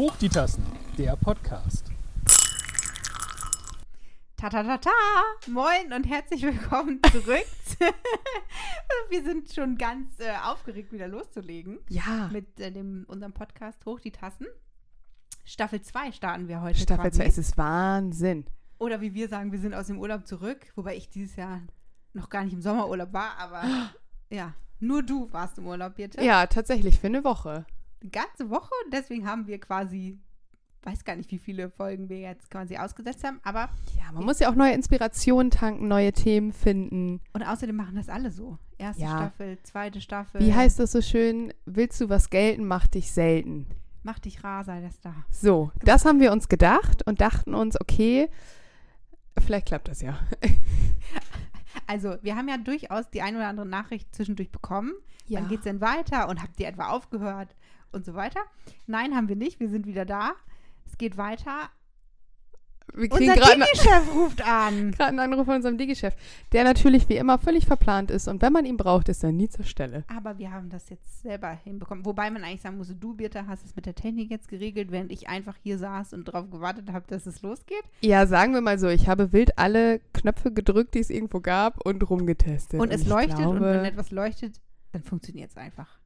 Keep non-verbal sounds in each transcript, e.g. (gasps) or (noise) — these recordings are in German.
Hoch die Tassen, der Podcast. Ta ta ta ta! Moin und herzlich willkommen zurück. (laughs) Wir sind schon ganz äh, aufgeregt, wieder loszulegen. Ja. Mit äh, dem, unserem Podcast Hoch die Tassen. Staffel 2 starten wir heute. Staffel quasi. 2, es ist Wahnsinn. Oder wie wir sagen, wir sind aus dem Urlaub zurück. Wobei ich dieses Jahr noch gar nicht im Sommerurlaub war, aber (gasps) ja, nur du warst im Urlaub, bitte. Ja, tatsächlich, für eine Woche. Eine ganze Woche. Und deswegen haben wir quasi, weiß gar nicht, wie viele Folgen wir jetzt quasi ausgesetzt haben. Aber, Ja, man muss ja auch neue Inspirationen tanken, neue Themen finden. und außerdem machen das alle so. Erste Ja. Staffel, zweite Staffel. Wie heißt das so schön? Willst du was gelten, mach dich selten. Mach dich rar, sei das da. So, das haben wir uns gedacht und dachten uns, okay, vielleicht klappt das ja. (laughs) Also, wir haben ja durchaus die ein oder andere Nachricht zwischendurch bekommen. Wann geht's denn weiter? Und habt ihr etwa aufgehört? Und so weiter. Nein, haben wir nicht. Wir sind wieder da. Es geht weiter. Wir Unser Digi-Chef (laughs) ruft an. gerade einen Anruf von unserem Digi-Chef, der natürlich wie immer völlig verplant ist und wenn man ihn braucht, ist er nie zur Stelle. Aber wir haben das jetzt selber hinbekommen. Wobei man eigentlich sagen muss, du, Birte, hast es mit der Technik jetzt geregelt, während ich einfach hier saß und darauf gewartet habe, dass es losgeht. Ja, sagen wir mal so, ich habe wild alle Knöpfe gedrückt, die es irgendwo gab und rumgetestet. Und es leuchtet und glaube- wenn etwas leuchtet, dann funktioniert es einfach.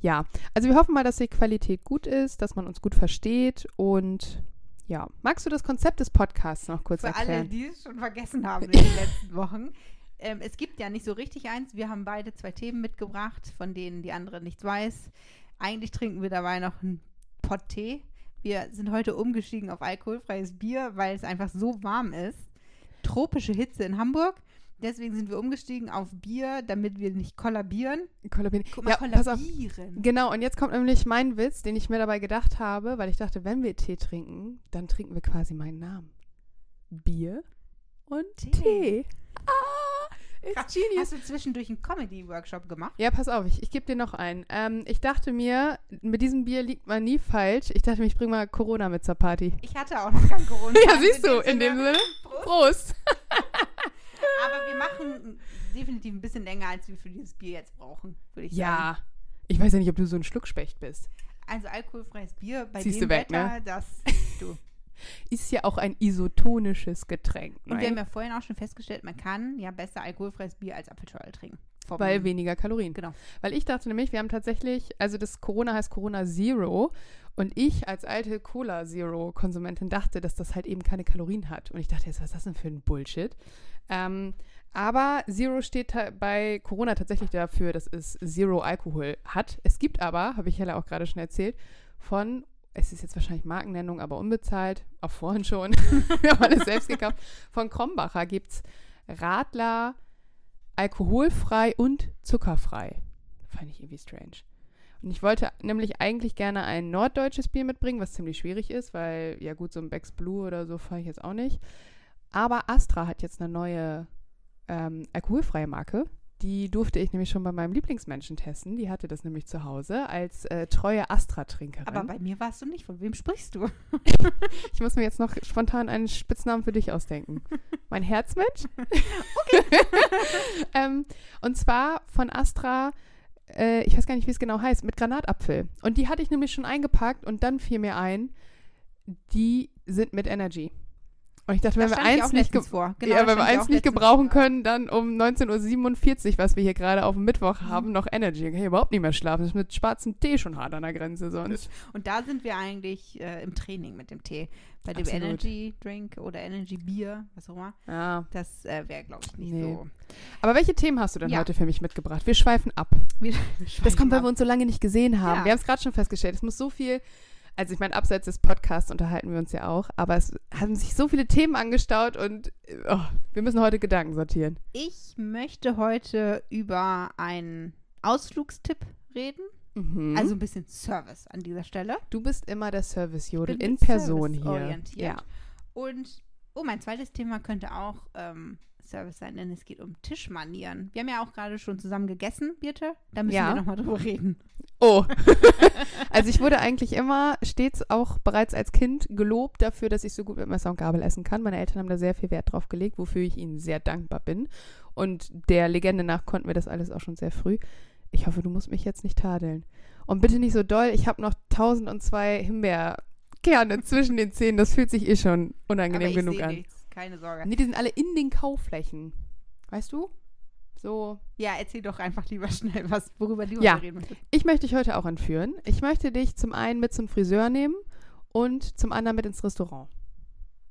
Ja, also wir hoffen mal, dass die Qualität gut ist, dass man uns gut versteht und ja. Magst du das Konzept des Podcasts noch kurz Für alle, erklären? die es schon vergessen haben in (laughs) den letzten Wochen. Ähm, es gibt ja nicht so richtig eins. Wir haben beide zwei Themen mitgebracht, von denen die andere nichts weiß. Eigentlich trinken wir dabei noch einen Pott Tee. Wir sind heute umgestiegen auf alkoholfreies Bier, weil es einfach so warm ist. Tropische Hitze in Hamburg. Deswegen sind wir umgestiegen auf Bier, damit wir nicht kollabieren. Kollabieren. Guck mal, Ja, pass auf. kollabieren. Genau, und jetzt kommt nämlich mein Witz, den ich mir dabei gedacht habe, weil ich dachte, wenn wir Tee trinken, dann trinken wir quasi meinen Namen. Bier und Tee. Tee. Ah, it's Hast genius. du zwischendurch einen Comedy-Workshop gemacht? Ja, pass auf, ich, ich gebe dir noch einen. Ähm, ich dachte mir, mit diesem Bier liegt man nie falsch. Ich dachte mir, ich bringe mal Corona mit zur Party. Ich hatte auch noch kein Corona. (laughs) Ja, siehst du, in dem Sinne. Prost. Prost. (laughs) Aber wir machen definitiv ein bisschen länger, als wir für dieses Bier jetzt brauchen, würde ich sagen. Ja. Ich weiß ja nicht, ob du so ein Schluckspecht bist. Also alkoholfreies Bier bei Ziehst dem du weg, Wetter, ne? das (laughs) du. Ist ja auch ein isotonisches Getränk. Und wir nein? haben ja vorhin auch schon festgestellt, man kann ja besser alkoholfreies Bier als Apfelschorle trinken. Weil weniger Kalorien. Genau. Weil ich dachte nämlich, wir haben tatsächlich, also das Corona heißt Corona Zero und ich als alte Cola Zero Konsumentin dachte, dass das halt eben keine Kalorien hat. Und ich dachte jetzt, was ist das denn für ein Bullshit? Ähm, aber Zero steht bei Corona tatsächlich dafür, dass es Zero Alkohol hat. Es gibt aber, habe ich Hella auch gerade schon erzählt, von, es ist jetzt wahrscheinlich Markennennung, aber unbezahlt, auch vorhin schon, (laughs) wir haben alles selbst gekauft, von Krombacher gibt es Radler alkoholfrei und zuckerfrei. Fand ich irgendwie strange. Und ich wollte nämlich eigentlich gerne ein norddeutsches Bier mitbringen, was ziemlich schwierig ist, weil, ja gut, so ein Becks Blue oder so fahre ich jetzt auch nicht. Aber Astra hat jetzt eine neue ähm, alkoholfreie Marke. Die durfte ich nämlich schon bei meinem Lieblingsmenschen testen. Die hatte das nämlich zu Hause als äh, treue Astra-Trinkerin. Aber bei mir warst du nicht. Von wem sprichst du? (laughs) Ich muss mir jetzt noch spontan einen Spitznamen für dich ausdenken. (laughs) mein Herzmensch? (laughs) ähm, und zwar von Astra, äh, ich weiß gar nicht, wie es genau heißt, mit Granatapfel. Und die hatte ich nämlich schon eingepackt und dann fiel mir ein, die sind mit Energy. Und ich dachte, wenn Da wir ich eins nicht. Genau, ja, wenn wir ich eins nicht gebrauchen vor. können, dann um 19.47 Uhr, was wir hier gerade auf dem Mittwoch Mhm. haben, noch Energy. Dann kann ich überhaupt nicht mehr schlafen. Das ist mit schwarzem Tee schon hart an der Grenze sonst. Und da sind wir eigentlich äh, im Training mit dem Tee. Bei dem Absolut. Energy Drink oder Energy Bier, was auch immer. Ja. Das äh, wäre, glaube ich, nicht Nee. so. Aber welche Themen hast du denn Ja. heute für mich mitgebracht? Wir schweifen ab. Wir- (laughs) Das kommt, weil wir ab. uns so lange nicht gesehen haben. Wir haben es gerade schon festgestellt. Es muss so viel, also ich meine, abseits des Podcasts unterhalten wir uns ja auch, aber es haben sich so viele Themen angestaut und äh, oh, wir müssen heute Gedanken sortieren. Ich möchte heute über einen Ausflugstipp reden. Mhm. Also ein bisschen Service an dieser Stelle. du bist immer der Service-Jodel in Person hier. Ja. Und, oh, mein zweites Thema könnte auch ähm, Service sein, denn es geht um Tischmanieren. Wir haben ja auch gerade schon zusammen gegessen, Birte. Da müssen Ja. wir nochmal drüber reden. Oh. (laughs) also ich wurde eigentlich immer stets auch bereits als Kind gelobt dafür, dass ich so gut mit Messer und Gabel essen kann. Meine Eltern haben da sehr viel Wert drauf gelegt, wofür ich ihnen sehr dankbar bin. Und der Legende nach konnten wir das alles auch schon sehr früh. Ich hoffe, du musst mich jetzt nicht tadeln. Und bitte nicht so doll, ich habe noch tausend und zwei Himbeer Kerne zwischen den Zähnen, das fühlt sich eh schon unangenehm genug an. nichts, keine Sorge. Nee, die sind alle in den Kauflächen. Weißt du? So. Ja, erzähl doch einfach lieber schnell was, worüber du Ja. reden möchtest. Ich möchte dich heute auch entführen. Ich möchte dich zum einen mit zum Friseur nehmen und zum anderen mit ins Restaurant.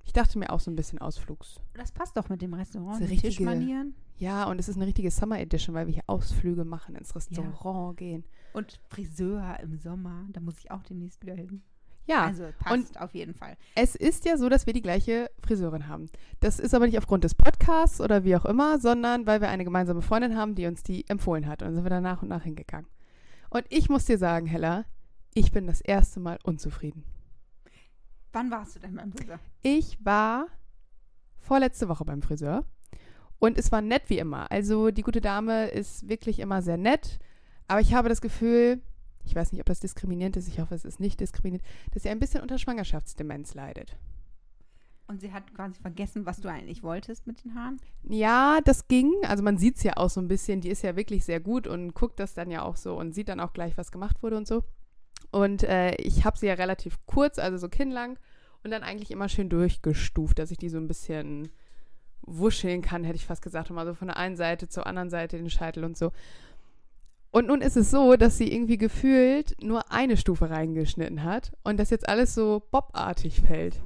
Ich dachte mir auch so ein bisschen Ausflugs. Das passt doch mit dem Restaurant, Das richtige- Tischmanieren Ja, und es ist eine richtige Summer Edition, weil wir hier Ausflüge machen, ins Restaurant gehen. und Friseur im Sommer. Da muss ich auch demnächst wieder hin. Ja, Also passt auf jeden Fall. es ist ja so, dass wir die gleiche Friseurin haben. Das ist aber nicht aufgrund des Podcasts oder wie auch immer, sondern weil wir eine gemeinsame Freundin haben, die uns die empfohlen hat. Und dann sind wir da nach und nach hingegangen. Und ich muss dir sagen, Hella, ich bin das erste Mal unzufrieden. Wann warst du denn beim Friseur? Ich war vorletzte Woche beim Friseur und es war nett wie immer. Also die gute Dame ist wirklich immer sehr nett, aber ich habe das Gefühl, ich weiß nicht, ob das diskriminierend ist, ich hoffe, es ist nicht diskriminierend, dass sie ein bisschen unter Schwangerschaftsdemenz leidet. Und sie hat quasi vergessen, was du eigentlich wolltest mit den Haaren. Ja, das ging. Also man sieht es ja auch so ein bisschen. Die ist ja wirklich sehr gut und guckt das dann ja auch so und sieht dann auch gleich, was gemacht wurde und so. Und äh, ich habe sie ja relativ kurz, also so kinnlang und dann eigentlich immer schön durchgestuft, dass ich die so ein bisschen wuscheln kann, hätte ich fast gesagt. Und mal so von der einen Seite zur anderen Seite den Scheitel und so. Und nun ist es so, dass sie irgendwie gefühlt nur eine Stufe reingeschnitten hat und das jetzt alles so bobartig fällt.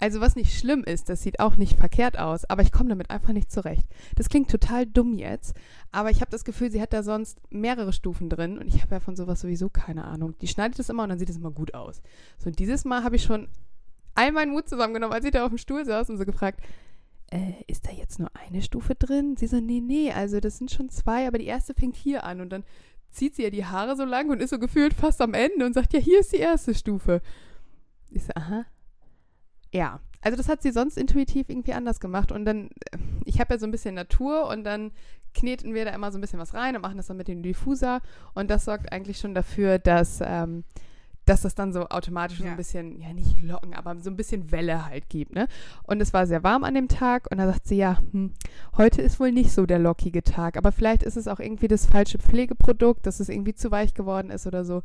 Also was nicht schlimm ist, das sieht auch nicht verkehrt aus, aber ich komme damit einfach nicht zurecht. Das klingt total dumm jetzt, aber ich habe das Gefühl, sie hat da sonst mehrere Stufen drin und ich habe ja von sowas sowieso keine Ahnung. Die schneidet es immer und dann sieht es immer gut aus. So und dieses Mal habe ich schon all meinen Mut zusammengenommen, als ich da auf dem Stuhl saß und so gefragt, äh, ist da jetzt nur eine Stufe drin? Sie so, nee, nee, also das sind schon zwei, aber die erste fängt hier an und dann zieht sie ja die Haare so lang und ist so gefühlt fast am Ende und sagt, ja, hier ist die erste Stufe. Ich so, aha. Ja, also das hat sie sonst intuitiv irgendwie anders gemacht. Und dann, äh, ich habe ja so ein bisschen Natur und dann kneten wir da immer so ein bisschen was rein und machen das dann mit dem Diffuser. Und das sorgt eigentlich schon dafür, dass, ähm, dass das dann so automatisch so Ja. ein bisschen, ja nicht locken, aber so ein bisschen Welle halt gibt. Ne? Und es war sehr warm an dem Tag und da sagt sie, ja, hm, heute ist wohl nicht so der lockige Tag. Aber vielleicht ist es auch irgendwie das falsche Pflegeprodukt, dass es irgendwie zu weich geworden ist oder so.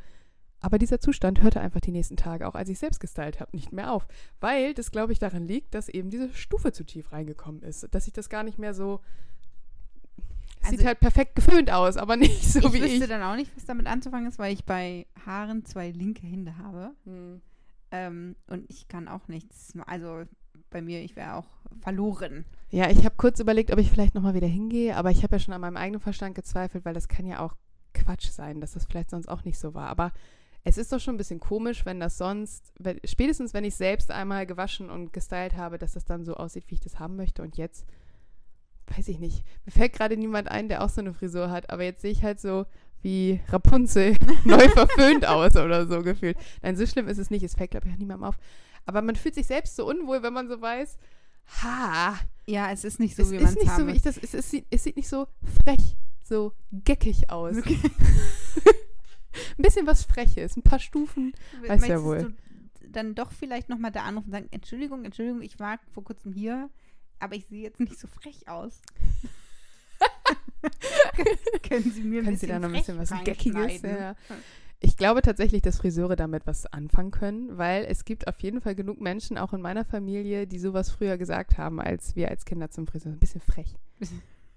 Aber dieser Zustand hörte einfach die nächsten Tage, auch als ich selbst gestylt habe, nicht mehr auf. Weil das, glaube ich, daran liegt, dass eben diese Stufe zu tief reingekommen ist. Dass ich das gar nicht mehr so. Also- sieht halt perfekt geföhnt aus, aber (laughs) nicht so ich wie wüsste ich. dann auch nicht, was damit anzufangen ist, weil ich bei Haaren zwei linke Hände habe. Hm. Ähm, und ich kann auch nichts. Also bei mir, ich wäre auch verloren. Ja, ich habe kurz überlegt, ob ich vielleicht nochmal wieder hingehe, aber ich habe ja schon an meinem eigenen Verstand gezweifelt, weil das kann ja auch Quatsch sein, dass das vielleicht sonst auch nicht so war. Aber es ist doch schon ein bisschen komisch, wenn das sonst, wenn, spätestens wenn ich selbst einmal gewaschen und gestylt habe, dass das dann so aussieht, wie ich das haben möchte. Und jetzt, weiß ich nicht, mir fällt gerade niemand ein, der auch so eine Frisur hat, aber jetzt sehe ich halt so wie Rapunzel (laughs) neu verföhnt aus oder so gefühlt. Nein, so schlimm ist es nicht. Es fällt, glaube ich, auch niemandem auf. Aber man fühlt sich selbst so unwohl, wenn man so weiß, ha, Ja, es ist nicht so, es wie man es nicht so, wie ich das. Es, es, sieht, es sieht nicht so frech, so geckig aus. Okay. (laughs) (laughs) ein bisschen was Freches, ein paar Stufen. Weiß ja wohl. Du dann doch vielleicht nochmal da anrufen und sagen, Entschuldigung, Entschuldigung, ich war vor kurzem hier, aber ich sehe jetzt nicht so frech aus. (laughs) Können Sie mir ein Können Sie bisschen, da noch ein bisschen was Geckiges? Ja. Ich glaube tatsächlich, dass Friseure damit was anfangen können, weil es gibt auf jeden Fall genug Menschen, auch in meiner Familie, die sowas früher gesagt haben, als wir als Kinder zum Friseur. Ein bisschen frech. (laughs)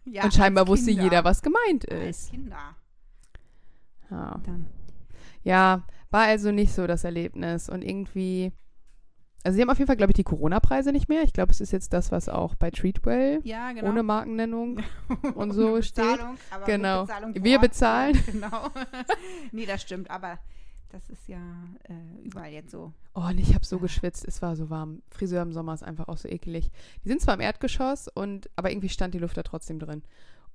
Ja, Und scheinbar als wusste jeder, was gemeint Als ist. Kinder. Ja. Dann. ja, war also nicht so das Erlebnis. Und irgendwie. Also, sie haben auf jeden Fall, glaube ich, die Corona-Preise nicht mehr. Ich glaube, es ist jetzt das, was auch bei Treatwell Ja, genau. ohne Markennennung (laughs) und so Ohne steht. Bezahlung, aber Genau. Bezahlung Wir Ort. bezahlen. Ja, (laughs) genau. (laughs) nee, das stimmt, aber das ist ja äh, überall jetzt so. Oh, und ich habe so geschwitzt. Es war so warm. Friseur im Sommer ist einfach auch so eklig. Die sind zwar im Erdgeschoss, und, aber irgendwie stand die Luft da trotzdem drin.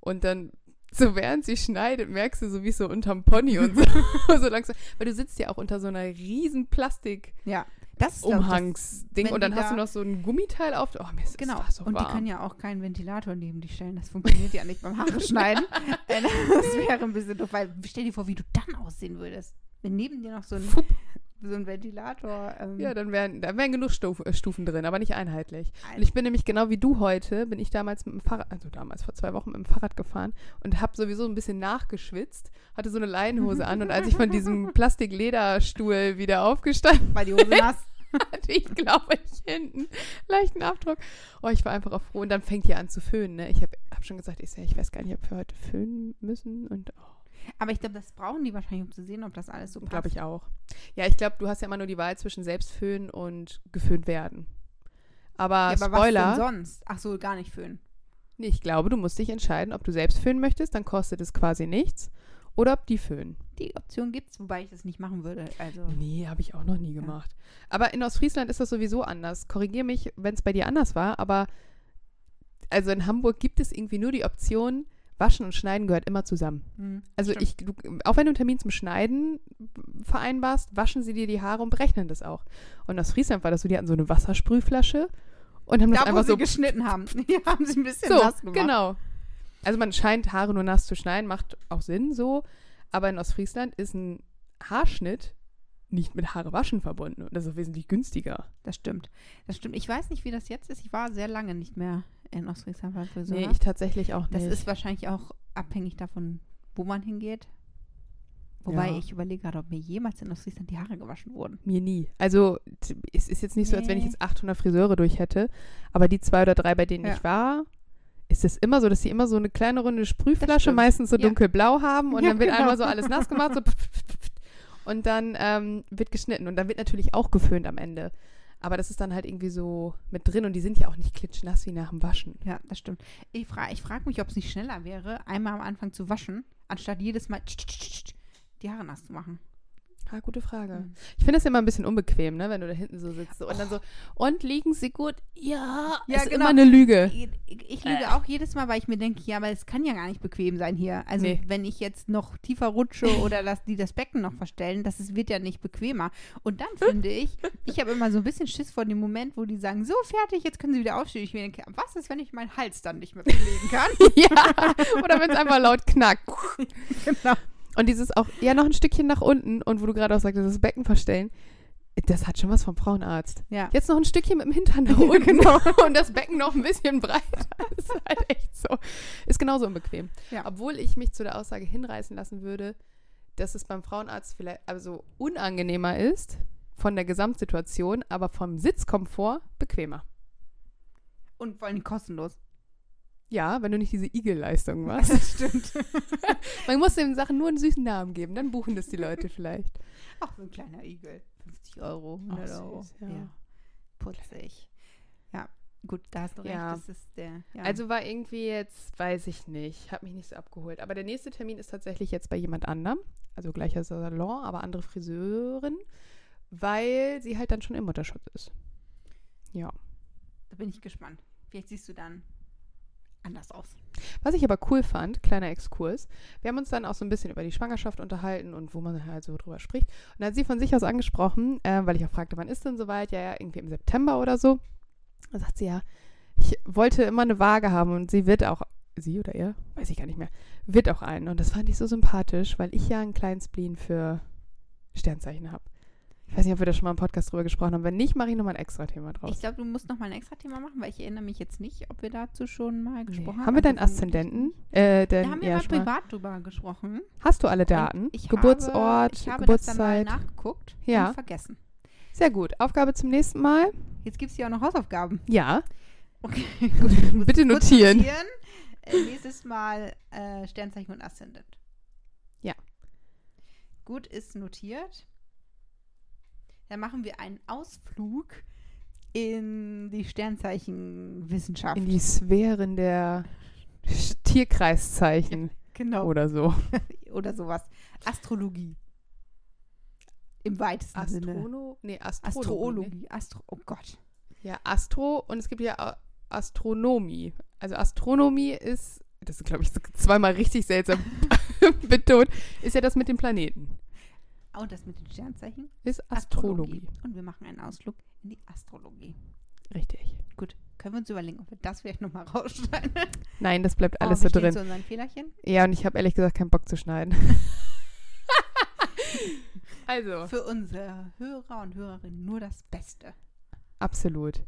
Und dann, so während sie schneidet, merkst du so wie so unterm Pony und so, so langsam. Weil du sitzt ja auch unter so einer riesen Plastik Ja, das Umhangsding und dann hast du da- noch so ein Gummiteil auf. Oh, mir ist Genau. so und warm. die können ja auch keinen Ventilator neben die stellen. Das funktioniert ja nicht beim Haare schneiden. (laughs) Äh, das wäre ein bisschen doof, weil stell dir vor, wie du dann aussehen würdest. Wenn neben dir noch so ein, Fupp. So ein Ventilator. Ähm, Ja, dann wären, da wären genug Stuf, äh, Stufen drin, aber nicht einheitlich. Und ich bin nämlich genau wie du heute, bin ich damals mit dem Fahrrad, also damals vor zwei Wochen mit dem Fahrrad gefahren und habe sowieso ein bisschen nachgeschwitzt, hatte so eine Leinenhose an und als ich von diesem (laughs) Plastik-Lederstuhl wieder aufgestanden weil die Hose nass. (laughs) hatte ich, glaube ich, hinten leichten Abdruck. Oh, ich war einfach auch froh. Und dann fängt ihr an zu föhnen. Ne? Ich habe hab schon gesagt, ich, ich weiß gar nicht, ob wir heute föhnen müssen. Und oh, Aber ich glaube, das brauchen die wahrscheinlich, um zu sehen, ob das alles so passt. glaube ich auch. Ja, ich glaube, du hast ja immer nur die Wahl zwischen selbst föhnen und geföhnt werden. Aber, Ja, aber Spoiler. was denn sonst? Ach so, gar nicht föhnen. Nee, ich glaube, du musst dich entscheiden, ob du selbst föhnen möchtest, dann kostet es quasi nichts. Oder ob die föhnen. Die Option gibt's, wobei ich das nicht machen würde. Also, Nee, habe ich auch noch nie gemacht. Aber in Ostfriesland ist das sowieso anders. Korrigier mich, wenn es bei dir anders war, aber also in Hamburg gibt es irgendwie nur die Option, Waschen und Schneiden gehört immer zusammen. hm, Also stimmt. ich, du, auch wenn du einen Termin zum Schneiden vereinbarst, waschen sie dir die Haare und berechnen das auch. Und aus Friesland war das so, die hatten so eine Wassersprühflasche und haben das Da, wo einfach sie so geschnitten haben. (laughs) Hier haben sie ein bisschen so, nass gemacht. genau. Also man scheint Haare nur nass zu schneiden, macht auch Sinn so. Aber in Ostfriesland ist ein Haarschnitt nicht mit Haare waschen verbunden. Und das ist auch wesentlich günstiger. Das stimmt. Das stimmt. Ich weiß nicht, wie das jetzt ist. Ich war sehr lange nicht mehr in Ostfriesland beim Friseur. nee, ich tatsächlich auch das nicht. ist wahrscheinlich auch abhängig davon, wo man hingeht. Wobei Ja. ich überlege gerade, ob mir jemals in Ostfriesland die Haare gewaschen wurden. Mir nie. Also es ist jetzt nicht so, als wenn ich jetzt 800 Friseure durch hätte. Aber die zwei oder drei, bei denen Ja. ich war, ist es immer so, dass sie immer so eine kleine runde Sprühflasche, meistens so Ja. dunkelblau haben. Und dann wird genau. einmal so alles nass gemacht. So (laughs) und dann ähm, wird geschnitten. Und dann wird natürlich auch geföhnt am Ende. Aber das ist dann halt irgendwie so mit drin. Und die sind ja auch nicht klitschnass wie nach dem Waschen. Ja, das stimmt. Ich, fra ich frage mich, ob es nicht schneller wäre, einmal am Anfang zu waschen, anstatt jedes Mal die Haare nass zu machen. Ah, gute Frage. Mhm. Ich finde das immer ein bisschen unbequem, ne, wenn du da hinten so sitzt. Und dann so, und liegen sie gut? Ja, Ja, ist genau. immer eine Lüge. Ich, ich, lüge Äh. auch jedes Mal, weil ich mir denke, ja, aber es kann ja gar nicht bequem sein hier. Also Nee. wenn ich jetzt noch tiefer rutsche (laughs) oder dass die das Becken noch verstellen, das ist, wird ja nicht bequemer. Und dann finde ich, ich habe immer so ein bisschen Schiss vor dem Moment, wo die sagen, so fertig, jetzt können sie wieder aufstehen. Ich mir denke, was ist, wenn ich meinen Hals dann nicht mehr (laughs) bewegen kann? ja, oder wenn es einfach laut knackt. (laughs) genau. Und dieses auch, ja, noch ein Stückchen nach unten und wo du gerade auch sagtest, das Becken verstellen, das hat schon was vom Frauenarzt. Ja. Jetzt noch ein Stückchen mit dem Hintern nach (laughs) unten Genau. (laughs) und das Becken noch ein bisschen breiter. (laughs) Das ist halt echt so. Ist genauso unbequem. Ja. Obwohl ich mich zu der Aussage hinreißen lassen würde, dass es beim Frauenarzt vielleicht also unangenehmer ist von der Gesamtsituation, aber vom Sitzkomfort bequemer. Und vor allem kostenlos. Ja, wenn du nicht diese Igel-Leistung (laughs) machst. Das stimmt. (laughs) Man muss den Sachen nur einen süßen Namen geben, dann buchen das die Leute (laughs) vielleicht. Auch so ein kleiner Igel. 50 Euro, 100 Ach, Euro. süß, ja. ja. Putzig. Ja, gut, da hast du recht. Ja. Das ist der. Ja. Also war irgendwie jetzt, weiß ich nicht, hat mich nicht so abgeholt. Aber der nächste Termin ist tatsächlich jetzt bei jemand anderem, also gleicher Salon, aber andere Friseurin, weil sie halt dann schon im Mutterschutz ist. Ja. da bin ich gespannt. Vielleicht siehst du dann anders aus. Was ich aber cool fand, kleiner Exkurs, wir haben uns dann auch so ein bisschen über die Schwangerschaft unterhalten und wo man halt so drüber spricht. Und da hat sie von sich aus angesprochen, äh, weil ich auch fragte, wann ist denn soweit? Ja, ja, irgendwie im September oder so. Da sagt sie ja, ich wollte immer eine Waage haben und sie wird auch, sie oder er, weiß ich gar nicht mehr, wird auch einen. Und das fand ich so sympathisch, weil ich ja einen kleinen Spleen für Sternzeichen habe. Ich weiß nicht, ob wir da schon mal im Podcast drüber gesprochen haben. Wenn nicht, mache ich nochmal ein extra Thema draus. Ich glaube, du musst noch mal ein extra Thema machen, weil ich erinnere mich jetzt nicht, ob wir dazu schon mal Nee. gesprochen haben. Haben wir deinen Aszendenten? Äh, Da den, haben wir ja, mal schon mal. privat drüber gesprochen. Hast du alle Daten? Ich Geburtsort, habe, ich habe das dann mal Geburtszeit. nachgeguckt Ja. und vergessen. Sehr gut. Aufgabe zum nächsten Mal. Jetzt gibt es ja auch noch Hausaufgaben. Ja. Okay, (laughs) gut. Bitte kurz notieren. Äh, nächstes Mal äh, Sternzeichen und Aszendent. Ja. Gut, ist notiert. Dann machen wir einen Ausflug in die Sternzeichenwissenschaft. In die Sphären der Tierkreiszeichen genau. oder so. (laughs) Oder sowas. Astrologie. Im weitesten Sinne. Astrono? Nee, Astrologie. Astrologie. Astro oh Gott. Ja, Astro und es gibt ja Astronomie. Also Astronomie ist, das ist glaube ich zweimal richtig seltsam (laughs) betont, ist ja das mit den Planeten. Und das mit den Sternzeichen? Ist Astrologie. Und wir machen einen Ausflug in die Astrologie. Richtig. Gut, können wir uns überlegen, ob wir das vielleicht nochmal rausschneiden. Nein, das bleibt alles oh, so drin. zu unseren Fehlerchen. Ja, und ich habe ehrlich gesagt keinen Bock zu schneiden. (laughs) also, Für unsere Hörer und Hörerinnen nur das Beste. absolut.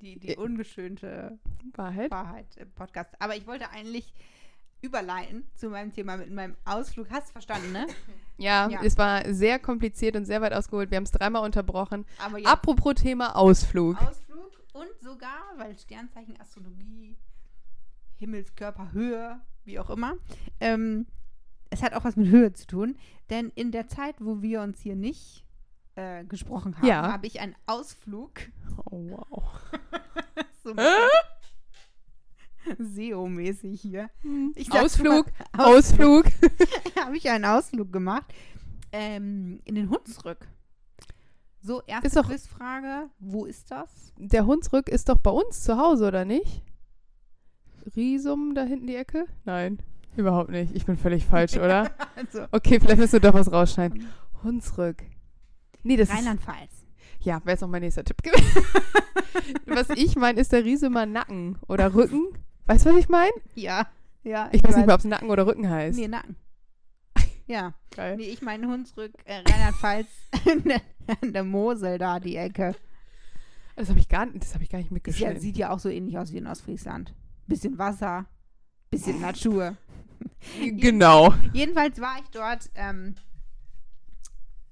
Die, die Äh. ungeschönte Wahrheit? Wahrheit im Podcast. Aber ich wollte eigentlich überleiten zu meinem Thema mit meinem Ausflug. Hast du verstanden, ne? (laughs) Ja, Ja. es war sehr kompliziert und sehr weit ausgeholt. Wir haben es dreimal unterbrochen. Aber jetzt Apropos Thema Ausflug. Ausflug und sogar, weil Sternzeichen, Astrologie, Himmelskörper, Höhe, wie auch immer, ähm, es hat auch was mit Höhe zu tun. Denn in der Zeit, wo wir uns hier nicht äh, gesprochen haben, Ja. habe ich einen Ausflug, Oh, wow. (laughs) so (laughs) SEO-mäßig hier. Sag's Ausflug, mal, Ausflug. (laughs) habe ich einen Ausflug gemacht ähm, in den Hunsrück. So, erste Ist doch- Quizfrage, wo ist das? Der Hunsrück ist doch bei uns zu Hause, oder nicht? Riesum da hinten die Ecke? Nein, überhaupt nicht. Ich bin völlig falsch, oder? (laughs) Also, Okay, vielleicht müssen wir doch was rausschneiden. Hunsrück. Nee, das Rheinland-Pfalz. ja, wäre jetzt noch mein nächster Tipp gewesen. (laughs) was ich meine, ist der Riesumer Nacken oder Rücken. Weißt du, was ich meine? Ja, ja. Ich weiß nicht mehr, ob es Nacken oder Rücken heißt. Nee, Nacken. (laughs) Ja. Geil. Nee, ich meine Hunsrück, äh, Rheinland-Pfalz, (laughs) in der- Mosel da, die Ecke. Das habe ich, gar nicht- das hab ich gar nicht Ist ja, sieht ja auch so ähnlich aus wie in Ostfriesland. Bisschen Wasser, bisschen Natur. (laughs) genau. Jedenfalls war ich dort ähm,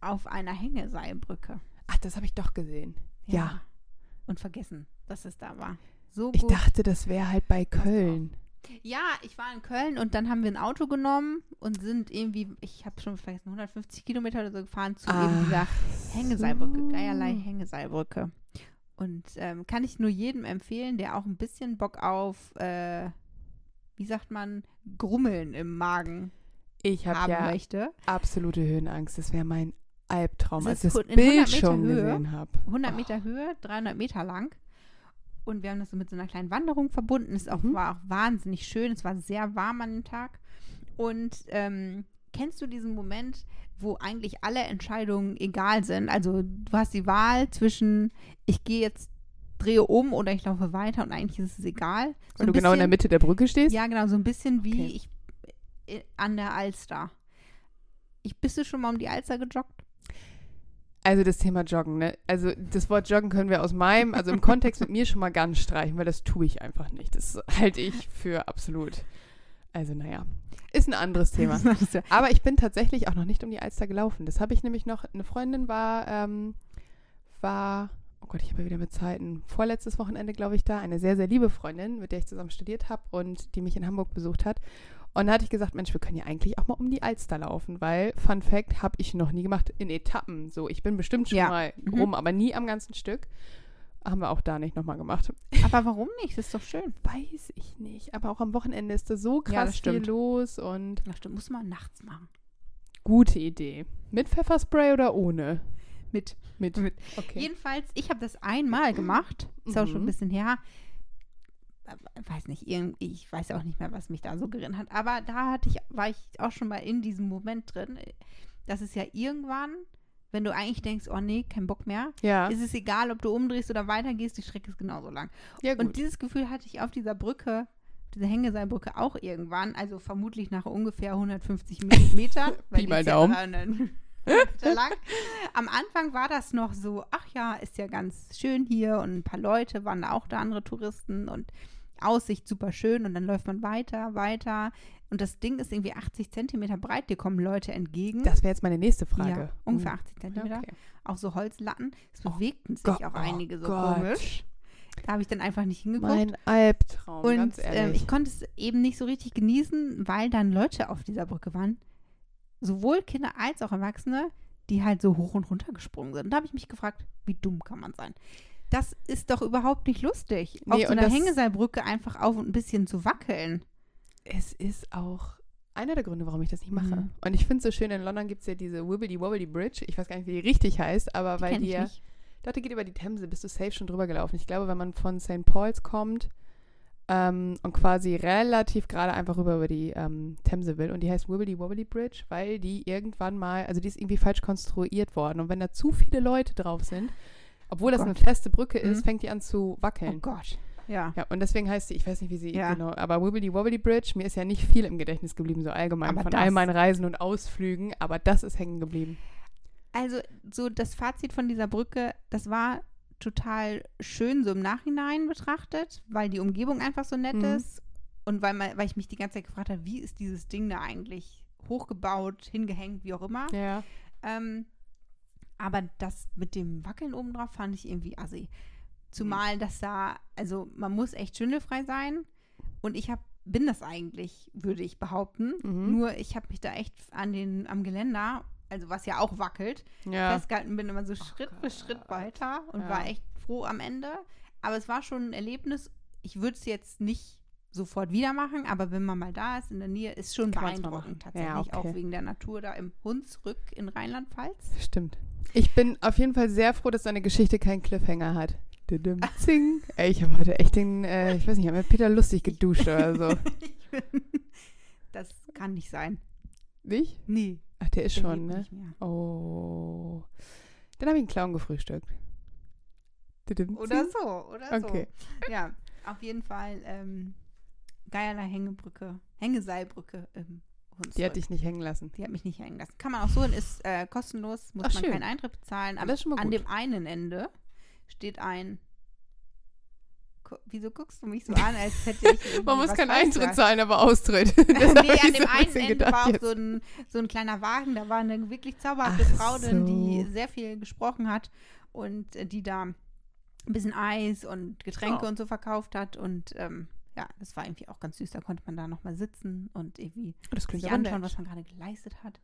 auf einer Hängeseilbrücke. Ach, das habe ich doch gesehen. Ja. Und vergessen, dass es da war. So Ich gut. dachte, das wäre halt bei Köln. Ja, ich war in Köln und dann haben wir ein Auto genommen und sind irgendwie, ich habe schon vergessen, 150 Kilometer oder so gefahren zu eben dieser Hängeseilbrücke, Geierlei Hängeseilbrücke. Und ähm, kann ich nur jedem empfehlen, der auch ein bisschen Bock auf, äh, wie sagt man, Grummeln im Magen Ich habe haben ja möchte. absolute Höhenangst. Das wäre mein Albtraum, Das als ich das in 100 Bild schon Höhe. gesehen habe. 100 Meter Höhe, 300 Meter lang. Und wir haben das so mit so einer kleinen Wanderung verbunden. Es auch, Mhm. war auch wahnsinnig schön. Es war sehr warm an dem Tag. Und ähm, kennst du diesen Moment, wo eigentlich alle Entscheidungen egal sind? Also du hast die Wahl zwischen, ich gehe jetzt, drehe um oder ich laufe weiter und eigentlich ist es egal. So Weil du ein genau in der bisschen- Mitte der Brücke stehst? Ja, genau, so ein bisschen wie Okay. ich äh, an der Alster. Ich, bist du schon mal um die Alster gejoggt? Also das Thema Joggen, ne? Also das Wort Joggen können wir aus meinem, also im Kontext mit mir schon mal ganz streichen, weil das tue ich einfach nicht. Das halte ich für absolut. Also naja, (laughs) ist ein anderes Thema. Aber ich bin tatsächlich auch noch nicht um die Alster gelaufen. Das habe ich nämlich noch, eine Freundin war, ähm, war, oh Gott, ich habe ja wieder mit Zeiten, vorletztes Wochenende, glaube ich, da, eine sehr, sehr liebe Freundin, mit der ich zusammen studiert habe und die mich in Hamburg besucht hat. Und da hatte ich gesagt, Mensch, wir können ja eigentlich auch mal um die Alster laufen, weil, Fun Fact, habe ich noch nie gemacht, in Etappen. So, ich bin bestimmt schon Ja. mal Mhm. rum, aber nie am ganzen Stück. Haben wir auch da nicht nochmal gemacht. (laughs) Aber warum nicht? Das ist doch schön. Weiß ich nicht. Aber auch am Wochenende ist da so Ja, das krass viel stimmt. los und Ach, stimmt, muss man nachts machen. Gute Idee. Mit Pfefferspray oder ohne? Mit. Mit. Mit. Okay. Jedenfalls, ich habe das einmal gemacht. Ist auch schon ein Mhm. bisschen her. Äh, Weiß nicht, ich weiß auch nicht mehr, was mich da so gerinnt hat. Aber da hatte ich, war ich auch schon mal in diesem Moment drin. Das ist ja irgendwann, wenn du eigentlich denkst, oh nee, kein Bock mehr, Ja. ist es egal, ob du umdrehst oder weitergehst, die Strecke ist genauso lang. ja. Und dieses Gefühl hatte ich auf dieser Brücke, dieser Hängeseilbrücke auch irgendwann, also vermutlich nach ungefähr 150 Me- Metern. Pi mal ist ja Daumen. 300 (laughs) Meter lang. Am Anfang war das noch so, ach ja, ist ja ganz schön hier und ein paar Leute waren da auch da, andere Touristen und Aussicht super schön und dann läuft man weiter, weiter und das Ding ist irgendwie 80 Zentimeter breit, dir kommen Leute entgegen. das wäre jetzt meine nächste Frage. Ja, ungefähr Uh, 80 ja, Zentimeter okay. auch so Holzlatten. Es Oh bewegten sich Gott, auch oh einige so Gott. komisch. Da habe ich dann einfach nicht hingeguckt. Mein Albtraum, und ganz ähm, ehrlich. ich konnte es eben nicht so richtig genießen, weil dann Leute auf dieser Brücke waren, sowohl Kinder als auch Erwachsene, die halt so hoch und runter gesprungen sind. Und da habe ich mich gefragt, wie dumm kann man sein? Das ist doch überhaupt nicht lustig, auf Nee, so und einer Hängeseilbrücke einfach auf und ein bisschen zu wackeln. es ist auch einer der Gründe, warum ich das nicht mache. Mhm. Und ich finde es so schön, in London gibt es ja diese Wibbly Wobbly Bridge. Ich weiß gar nicht, wie die richtig heißt, aber Die weil die ich ja dachte, geht über die Themse, bist du safe schon drüber gelaufen. Ich glaube, wenn man von St. Paul's kommt ähm, und quasi relativ gerade einfach rüber über die ähm, Themse will und die heißt Wibbly Wobbly Bridge, weil die irgendwann mal, also die ist irgendwie falsch konstruiert worden und wenn da zu viele Leute drauf sind, obwohl das eine Gott. feste Brücke ist, Mhm. fängt die an zu Oh wackeln. Gott. Ja. Ja, und deswegen heißt sie, ich weiß nicht, wie sie Ja. genau, aber Wibbly Wobbly Bridge, mir ist ja nicht viel im Gedächtnis geblieben, so allgemein Aber von all meinen Reisen und Ausflügen, aber das ist hängen geblieben. Also, so das Fazit von dieser Brücke, das war total schön, so im Nachhinein betrachtet, weil die Umgebung einfach so nett Mhm. ist. Und weil, man, weil ich mich die ganze Zeit gefragt habe, wie ist dieses Ding da eigentlich hochgebaut, hingehängt, wie auch immer. Ja. Ähm, aber das mit dem Wackeln obendrauf fand ich irgendwie assi. Zumal das da, also man muss echt schwindelfrei sein. Und ich hab, bin das eigentlich, würde ich behaupten. Mhm. Nur ich habe mich da echt an den, am Geländer, also was ja auch wackelt, Ja. festgehalten, bin immer so Schritt für Schritt weiter und Ja. war echt froh am Ende. Aber es war schon ein Erlebnis. Ich würde es jetzt nicht sofort wieder machen, aber wenn man mal da ist in der Nähe, ist schon Kann beeindruckend tatsächlich, Ja, okay. auch wegen der Natur da im Hunsrück in Rheinland-Pfalz. Stimmt. Ich bin auf jeden Fall sehr froh, dass deine Geschichte keinen Cliffhanger hat. Zing. Ey, ich habe heute echt den, äh, ich weiß nicht, ich habe mit Peter lustig geduscht oder so. (laughs) Das kann nicht sein. Nicht? Nee. Ach, der ist der schon, ne? Oh. Dann habe ich einen Clown gefrühstückt. Didim, Oder Zing. so, oder Okay. so. Ja, auf jeden Fall ähm, Geierler Hängebrücke, Hängeseilbrücke im Hunsrück. Die hat dich nicht hängen lassen. Die hat mich nicht hängen lassen. Kann man auch so hin, ist äh, kostenlos, muss Ach, man schön. keinen Eintritt bezahlen. Ah, mal an dem einen Ende steht ein. Wieso guckst du mich so an, als hätte ich. (laughs) Man muss keinen Eintritt zahlen, aber Austritt. (laughs) Nee, an so dem ein einen Ende war auch so ein, so ein kleiner Wagen. Da war eine wirklich zauberhafte Ach Frau drin, die so. sehr viel gesprochen hat und äh, die da ein bisschen Eis und Getränke Oh. und so verkauft hat. Und ähm, ja, das war irgendwie auch ganz süß. Da konnte man da nochmal sitzen und irgendwie Das klingt sich anschauen, nett. was man gerade geleistet hat.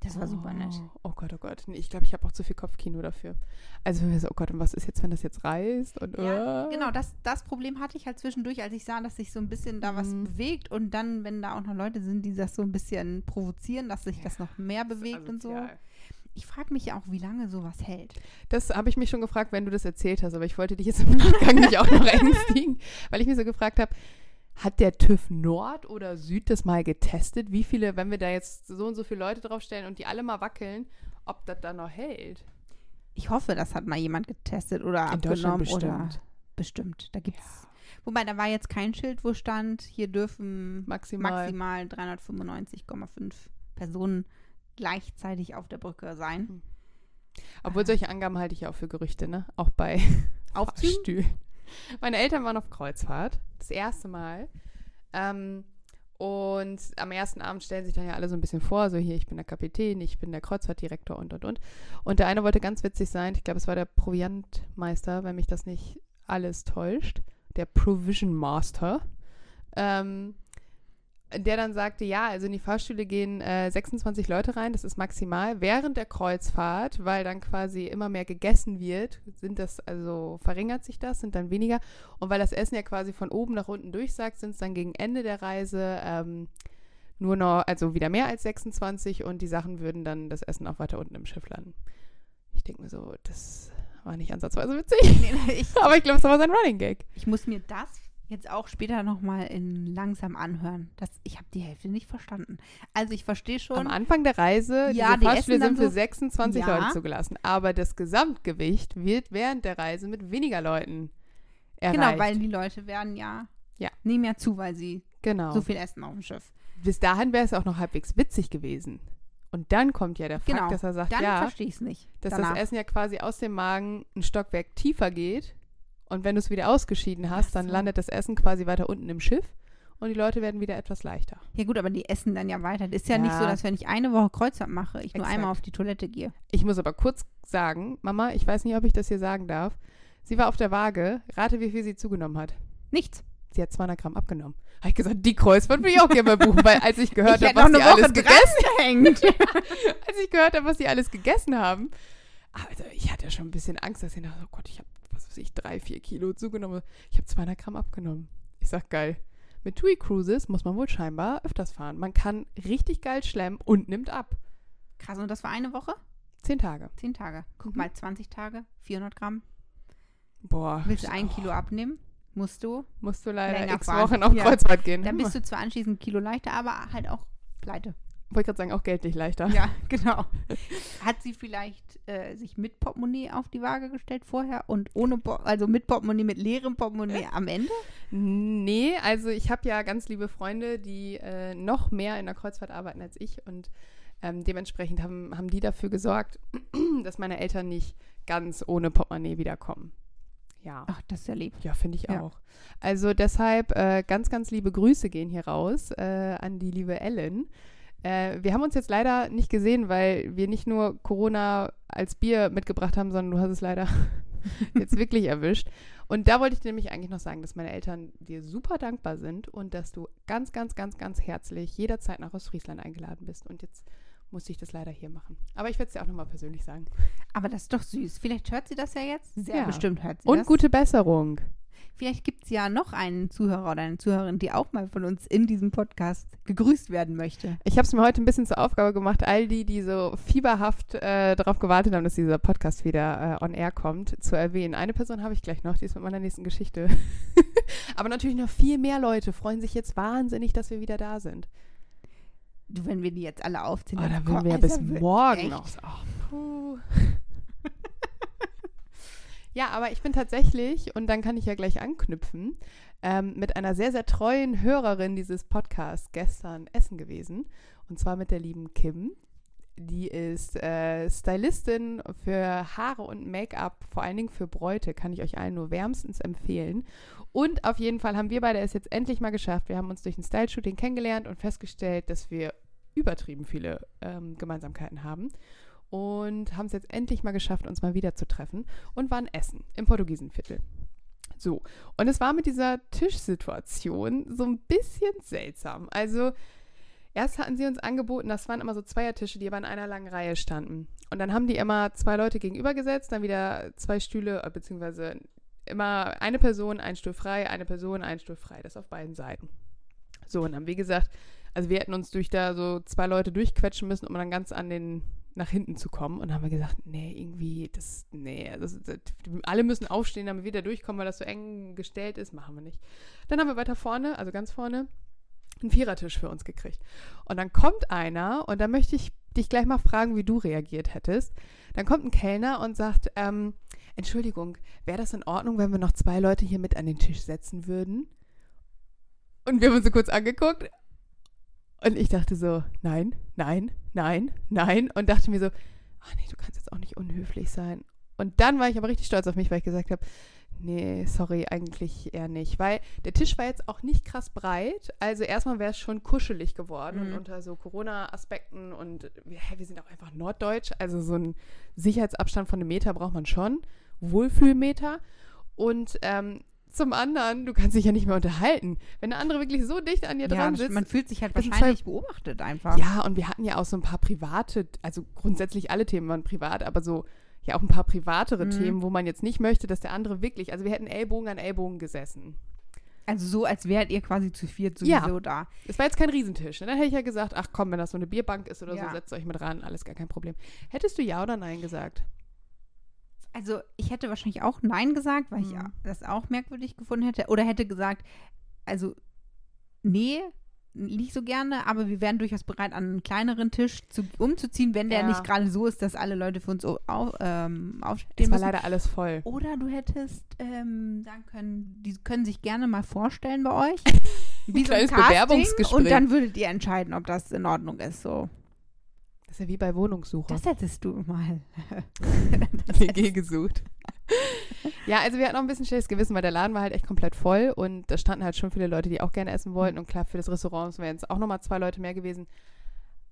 Das war super nett. Oh, oh Gott, oh Gott. Nee, ich glaube, ich habe auch zu viel Kopfkino dafür. Also wenn wir so, oh Gott, und was ist jetzt, wenn das jetzt reißt? Und, Ja, äh, genau, das, das Problem hatte ich halt zwischendurch, als ich sah, dass sich so ein bisschen da was Mhm. bewegt und dann, wenn da auch noch Leute sind, die das so ein bisschen provozieren, dass sich Ja, das noch mehr bewegt und so. Ich frage mich ja auch, wie lange sowas hält. Das habe ich mich schon gefragt, wenn du das erzählt hast, aber ich wollte dich jetzt im Nachgang nicht auch noch (laughs) ängstigen, weil ich mich so gefragt habe, hat der TÜV Nord oder Süd das mal getestet? Wie viele, wenn wir da jetzt so und so viele Leute draufstellen und die alle mal wackeln, ob das dann noch hält? Ich hoffe, das hat mal jemand getestet oder In abgenommen oder bestimmt. bestimmt. Da gibt's. Wobei, da war jetzt kein Schild, wo stand, hier dürfen Maximal. maximal 395,5 Personen gleichzeitig auf der Brücke sein. Obwohl solche Angaben halte ich ja auch für Gerüchte, ne? Auch bei Aufzügen? Fahrstühlen. Meine Eltern waren auf Kreuzfahrt, das erste Mal. Ähm, und am ersten Abend stellen sich dann ja alle so ein bisschen vor, so hier, ich bin der Kapitän, ich bin der Kreuzfahrtdirektor und, und, und. Und der eine wollte ganz witzig sein, ich glaube, es war der Proviantmeister, wenn mich das nicht alles täuscht, der Provision Master. Ähm, der dann sagte, ja, also in die Fahrstühle gehen äh, 26 Leute rein, das ist maximal. Während der Kreuzfahrt, weil dann quasi immer mehr gegessen wird, sind das, also verringert sich das, sind dann weniger. Und weil das Essen ja quasi von oben nach unten durchsagt, sind es dann gegen Ende der Reise ähm, nur noch, also wieder mehr als 26 und die Sachen würden dann das Essen auch weiter unten im Schiff landen. Ich denke mir so, das war nicht ansatzweise witzig. Nee, ich, (laughs) Aber ich glaube, es war sein Running Gag. ich muss mir das jetzt auch später nochmal in langsam anhören. Das, ich habe die Hälfte nicht verstanden. Also ich verstehe schon. Am Anfang der Reise, Ja, diese die Fahrstühle sind für so- 26 Ja. Leute zugelassen. Aber das Gesamtgewicht wird während der Reise mit weniger Leuten erreicht. Genau, weil die Leute werden ja, Ja. nehmen ja zu, weil sie genau. so viel essen auf dem Schiff. Bis dahin wäre es auch noch halbwegs witzig gewesen. Und dann kommt ja der Fakt, Genau. dass er sagt, Dann ja, verstehe ich es nicht. dass danach. das Essen ja quasi aus dem Magen ein Stockwerk tiefer geht. Und wenn du es wieder ausgeschieden hast, Ach dann so. landet das Essen quasi weiter unten im Schiff. Und die Leute werden wieder etwas leichter. Ja gut, aber die essen dann ja weiter. Das ist ja, nicht Ja. so, dass wenn ich eine Woche Kreuzfahrt mache, ich nur Exakt. einmal auf die Toilette gehe. Ich muss aber kurz sagen, Mama, ich weiß nicht, ob ich das hier sagen darf. Sie war auf der Waage. Rate, wie viel sie zugenommen hat. Nichts. Sie hat 200 Gramm abgenommen. Habe ich gesagt, die Kreuzfahrt will ich auch gerne mal buchen, weil als ich gehört habe, was sie Woche alles gegessen hängt. (laughs) als ich gehört habe, was sie alles gegessen haben. Also ich hatte schon ein bisschen Angst, dass ich dachte, oh Gott, ich habe, was weiß ich, drei, vier Kilo zugenommen. Ich habe 200 Gramm abgenommen. Ich sag, geil. Mit TUI Cruises muss man wohl scheinbar öfters fahren. Man kann richtig geil schlemmen und nimmt ab. Krass, und das war eine Woche? Zehn Tage. Zehn Tage. Guck Mhm. mal, 20 Tage, 400 Gramm. Boah. Willst du ein Kilo abnehmen? Musst du. Musst du leider x fahren. Wochen auf Ja. Kreuzfahrt gehen. Dann bist du zwar anschließend ein Kilo leichter, aber halt auch pleite. Wollte gerade sagen, auch geldlich leichter. Ja, (laughs) genau. Hat sie vielleicht äh, sich mit Portemonnaie auf die Waage gestellt vorher und ohne, Por also mit Portemonnaie, mit leerem Portemonnaie am Ende? Nee, also ich habe ja ganz liebe Freunde, die äh, noch mehr in der Kreuzfahrt arbeiten als ich und ähm, dementsprechend haben, haben die dafür gesorgt, (clears throat) dass meine Eltern nicht ganz ohne Portemonnaie wiederkommen. Ja. Ach, das ist ja lieb. Ja, finde ich Ja. auch. Also deshalb äh, ganz, ganz liebe Grüße gehen hier raus äh, an die liebe Ellen. Äh, wir haben uns jetzt leider nicht gesehen, weil wir nicht nur Corona als Bier mitgebracht haben, sondern du hast es leider (laughs) jetzt wirklich erwischt. Und da wollte ich dir nämlich eigentlich noch sagen, dass meine Eltern dir super dankbar sind und dass du ganz, ganz, ganz, ganz herzlich jederzeit nach Ostfriesland eingeladen bist. Und jetzt musste ich das leider hier machen. Aber ich werde es dir auch nochmal persönlich sagen. Aber das ist doch süß. Vielleicht hört sie das ja jetzt. Sehr Ja. bestimmt hört sie Und das. gute Besserung. Vielleicht gibt es ja noch einen Zuhörer oder eine Zuhörerin, die auch mal von uns in diesem Podcast gegrüßt werden möchte. Ich habe es mir heute ein bisschen zur Aufgabe gemacht, all die, die so fieberhaft äh, darauf gewartet haben, dass dieser Podcast wieder äh, on air kommt, zu erwähnen. Eine Person habe ich gleich noch, die ist mit meiner nächsten Geschichte. (laughs) Aber natürlich noch viel mehr Leute freuen sich jetzt wahnsinnig, dass wir wieder da sind. Du, wenn wir die jetzt alle aufziehen, Oh, dann würden wir ja also bis morgen echt? noch. Oh, puh. Ja, aber ich bin tatsächlich, und dann kann ich ja gleich anknüpfen, ähm, mit einer sehr, sehr treuen Hörerin dieses Podcasts gestern essen gewesen. Und zwar mit der lieben Kim. Die ist äh, Stylistin für Haare und Make-up, vor allen Dingen für Bräute, kann ich euch allen nur wärmstens empfehlen. Und auf jeden Fall haben wir beide es jetzt endlich mal geschafft. Wir haben uns durch ein Style-Shooting kennengelernt und festgestellt, dass wir übertrieben viele ähm, Gemeinsamkeiten haben. Und haben es jetzt endlich mal geschafft, uns mal wieder zu treffen und waren essen im Portugiesenviertel. So, und es war mit dieser Tischsituation so ein bisschen seltsam. Also, erst hatten sie uns angeboten, das waren immer so Zweiertische, die aber in einer langen Reihe standen. Und dann haben die immer zwei Leute gegenübergesetzt, dann wieder zwei Stühle, äh, beziehungsweise immer eine Person, ein Stuhl frei, eine Person, ein Stuhl frei. Das auf beiden Seiten. So, und haben wir gesagt, also wir hätten uns durch da so zwei Leute durchquetschen müssen, um dann ganz an den nach hinten zu kommen. Und haben wir gesagt, nee, irgendwie, das, nee, das, das, alle müssen aufstehen, damit wir da durchkommen, weil das so eng gestellt ist. Machen wir nicht. Dann haben wir weiter vorne, also ganz vorne, einen Vierertisch für uns gekriegt. Und dann kommt einer, und da möchte ich dich gleich mal fragen, wie du reagiert hättest. Dann kommt ein Kellner und sagt, ähm, Entschuldigung, wäre das in Ordnung, wenn wir noch zwei Leute hier mit an den Tisch setzen würden? Und wir haben uns so kurz angeguckt. Und ich dachte so, nein, nein, nein, nein. Und dachte mir so, ach nee, du kannst jetzt auch nicht unhöflich sein. Und dann war ich aber richtig stolz auf mich, weil ich gesagt habe, nee, sorry, eigentlich eher nicht. Weil der Tisch war jetzt auch nicht krass breit. Also erstmal wäre es schon kuschelig geworden. Mhm. Und unter so Corona-Aspekten und wir, hä, wir sind auch einfach norddeutsch. Also so einen Sicherheitsabstand von einem Meter braucht man schon. Wohlfühlmeter. Und ähm, zum anderen, du kannst dich ja nicht mehr unterhalten. Wenn der andere wirklich so dicht an dir Ja, dran sitzt. man fühlt sich halt wahrscheinlich beobachtet einfach. Ja, und wir hatten ja auch so ein paar private, also grundsätzlich alle Themen waren privat, aber so ja auch ein paar privatere Mhm. Themen, wo man jetzt nicht möchte, dass der andere wirklich, also wir hätten Ellbogen an Ellbogen gesessen. Also so, als wärt ihr quasi zu viert Ja. sowieso da. Es war jetzt kein Riesentisch. Ne? Dann hätte ich ja gesagt, ach komm, wenn das so eine Bierbank ist oder Ja. so, setzt euch mit ran, alles gar kein Problem. Hättest du ja oder nein gesagt? Also ich hätte wahrscheinlich auch Nein gesagt, weil ich Mhm. das auch merkwürdig gefunden hätte. Oder hätte gesagt, also nee, nicht so gerne, aber wir wären durchaus bereit, an einen kleineren Tisch zu, umzuziehen, wenn der Ja. nicht gerade so ist, dass alle Leute für uns au- au, ähm, aufstehen war müssen. leider alles voll. Oder du hättest ähm, sagen können, die können sich gerne mal vorstellen bei euch. (laughs) Wie so ein kleines Casting, Bewerbungsgespräch. Und dann würdet ihr entscheiden, ob das in Ordnung ist. So. Das ist ja wie bei Wohnungssuche. Das hättest du mal. (laughs) (laughs) WG gesucht. (laughs) ja, also wir hatten auch ein bisschen schlechtes Gewissen, weil der Laden war halt echt komplett voll und da standen halt schon viele Leute, die auch gerne essen wollten. Und klar, für das Restaurant wären es auch nochmal zwei Leute mehr gewesen.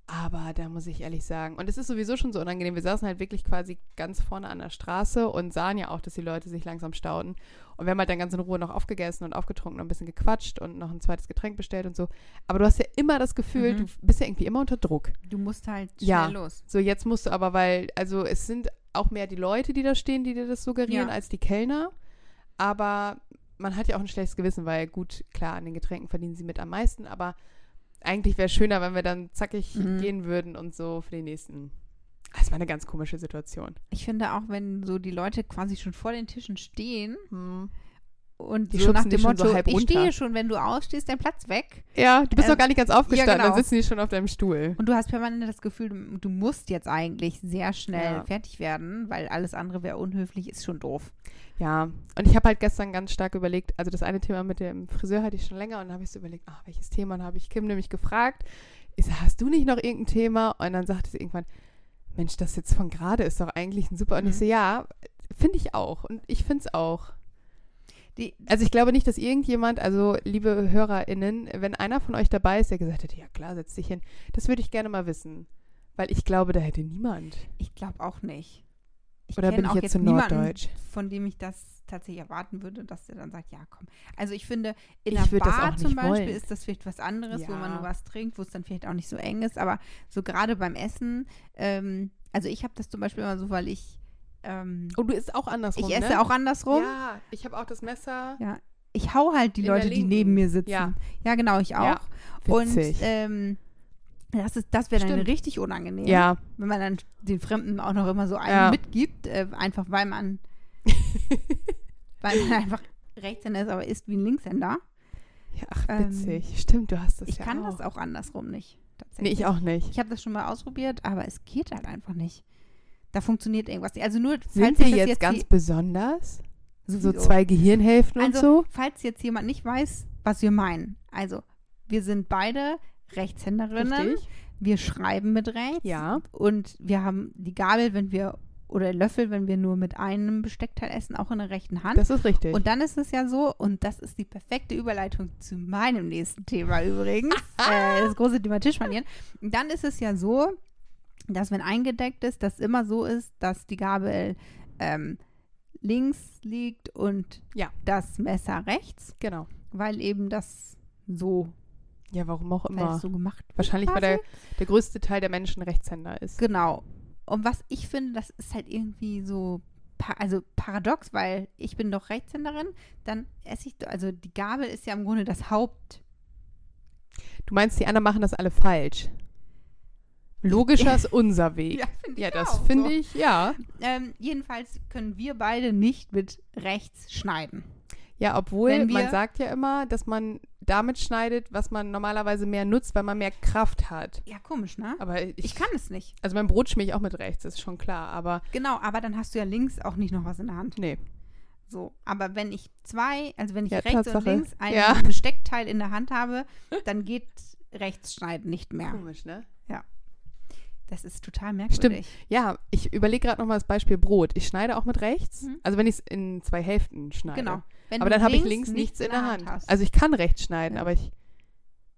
Aber da muss ich ehrlich sagen, und es ist sowieso schon so unangenehm. Wir saßen halt wirklich quasi ganz vorne an der Straße und sahen ja auch, dass die Leute sich langsam stauten. Und wir haben halt dann ganz in Ruhe noch aufgegessen und aufgetrunken und ein bisschen gequatscht und noch ein zweites Getränk bestellt und so. Aber du hast ja immer das Gefühl, Mhm. du bist ja irgendwie immer unter Druck. Du musst halt schnell Ja. los. So, jetzt musst du aber, weil, also es sind auch mehr die Leute, die da stehen, die dir das suggerieren, Ja. als die Kellner. Aber man hat ja auch ein schlechtes Gewissen, weil gut, klar, an den Getränken verdienen sie mit am meisten, aber eigentlich wäre es schöner, wenn wir dann zackig Mhm. gehen würden und so für die nächsten. Ah, Es war eine ganz komische Situation. Ich finde auch, wenn so die Leute quasi schon vor den Tischen stehen und Die so nach dem so Motto, halb ich stehe schon, wenn du ausstehst, dein Platz weg. Ja, du bist Ähm, noch gar nicht ganz aufgestanden, genau. dann sitzen die schon auf deinem Stuhl. Und du hast permanent das Gefühl, du, du musst jetzt eigentlich sehr schnell Ja. fertig werden, weil alles andere wäre unhöflich, ist schon doof. Ja, und ich habe halt gestern ganz stark überlegt, also das eine Thema mit dem Friseur hatte ich schon länger und dann habe ich so überlegt, ach, welches Thema? Und dann habe ich Kim nämlich gefragt, ich sag, hast du nicht noch irgendein Thema? Und dann sagte sie irgendwann, Mensch, das jetzt von gerade ist doch eigentlich ein super. Und ich Mhm. so, ja, finde ich auch. Und ich finde es auch Die, Also ich glaube nicht, dass irgendjemand, also liebe HörerInnen, wenn einer von euch dabei ist, der gesagt hätte, ja klar, setz dich hin, das würde ich gerne mal wissen. Weil ich glaube, da hätte niemand. ich glaube auch nicht. Ich Oder bin ich auch jetzt zu norddeutsch? von dem ich das tatsächlich erwarten würde, dass der dann sagt, ja komm. Also ich finde, in Ich das Bar zum Beispiel wollen. ist das vielleicht was anderes, wo man Ja. nur was trinkt, wo es dann vielleicht auch nicht so eng ist, aber so gerade beim Essen, ähm, also ich habe das zum Beispiel immer so, weil ich ähm, Und du isst auch andersrum, ich esse ne? auch andersrum. Ja, ich habe auch das Messer. Ja. Ich hau halt die In Leute, die neben mir sitzen. Ja. Ja, genau, ich auch. Ja, Und Witzig. ähm, das, ist- das wäre dann Stimmt. richtig unangenehm, ja. wenn man dann den Fremden auch noch immer so einen Ja. mitgibt, äh, einfach weil man, (laughs) weil man einfach Rechtshänder ist, aber ist wie ein Linkshänder. ja, ach, Ähm, witzig. Stimmt, du hast das Ich ja kann auch. das auch andersrum nicht. Nee, Tatsächlich. ich auch nicht. Ich habe das schon mal ausprobiert, aber es geht halt einfach nicht. Da funktioniert irgendwas nicht. Also nur, Sind falls wir ihr das jetzt, ganz besonders? So Sowieso. zwei Gehirnhälften und Also, so? falls jetzt jemand nicht weiß, was wir meinen. Also, wir sind beide Rechtshänderinnen. Richtig? Wir schreiben mit rechts. Ja. Und wir haben die Gabel, wenn wir, oder Löffel, wenn wir nur mit einem Besteckteil essen, auch in der rechten Hand. Das ist richtig. Und dann ist es ja so, und das ist die perfekte Überleitung zu meinem nächsten Thema übrigens, (laughs) äh, das große Thema Tischmanieren. Und dann ist es ja so, dass wenn eingedeckt ist, das immer so ist, dass die Gabel ähm, links liegt und Ja. das Messer rechts, genau. weil eben das so, Ja, warum auch weil immer. so gemacht wird. Wahrscheinlich, weil quasi. der, der größte Teil der Menschen Rechtshänder ist. Genau. Und was ich finde, das ist halt irgendwie so, also paradox, weil ich bin doch Rechtshänderin, dann esse ich, also die Gabel ist ja im Grunde das Haupt. Du meinst, die anderen machen das alle falsch? Logischer (laughs) ist unser Weg. finde Ja, ich das auch finde so. ich, ja. Ähm, jedenfalls können wir beide nicht mit rechts schneiden. Ja, obwohl man sagt ja immer, dass man damit schneidet, was man normalerweise mehr nutzt, weil man mehr Kraft hat. Ja, komisch, ne? Aber ich, Ich kann es nicht. Also mein Brot schmier ich auch mit rechts, das ist schon klar. Aber Genau, aber dann hast du ja links auch nicht noch was in der Hand. nee. So, aber wenn ich zwei, also wenn ich Ja, rechts und Tatsache. links ein Ja. Besteckteil in der Hand habe, dann geht Rechtsschneiden nicht mehr. Komisch, ne? Das ist total merkwürdig. Ja, ich überlege gerade nochmal das Beispiel Brot. Ich schneide auch mit rechts. Mhm. Also wenn ich es in zwei Hälften schneide. Genau. Wenn aber dann habe ich links nichts in der Hand. hast. Also ich kann rechts schneiden, Ja. aber ich.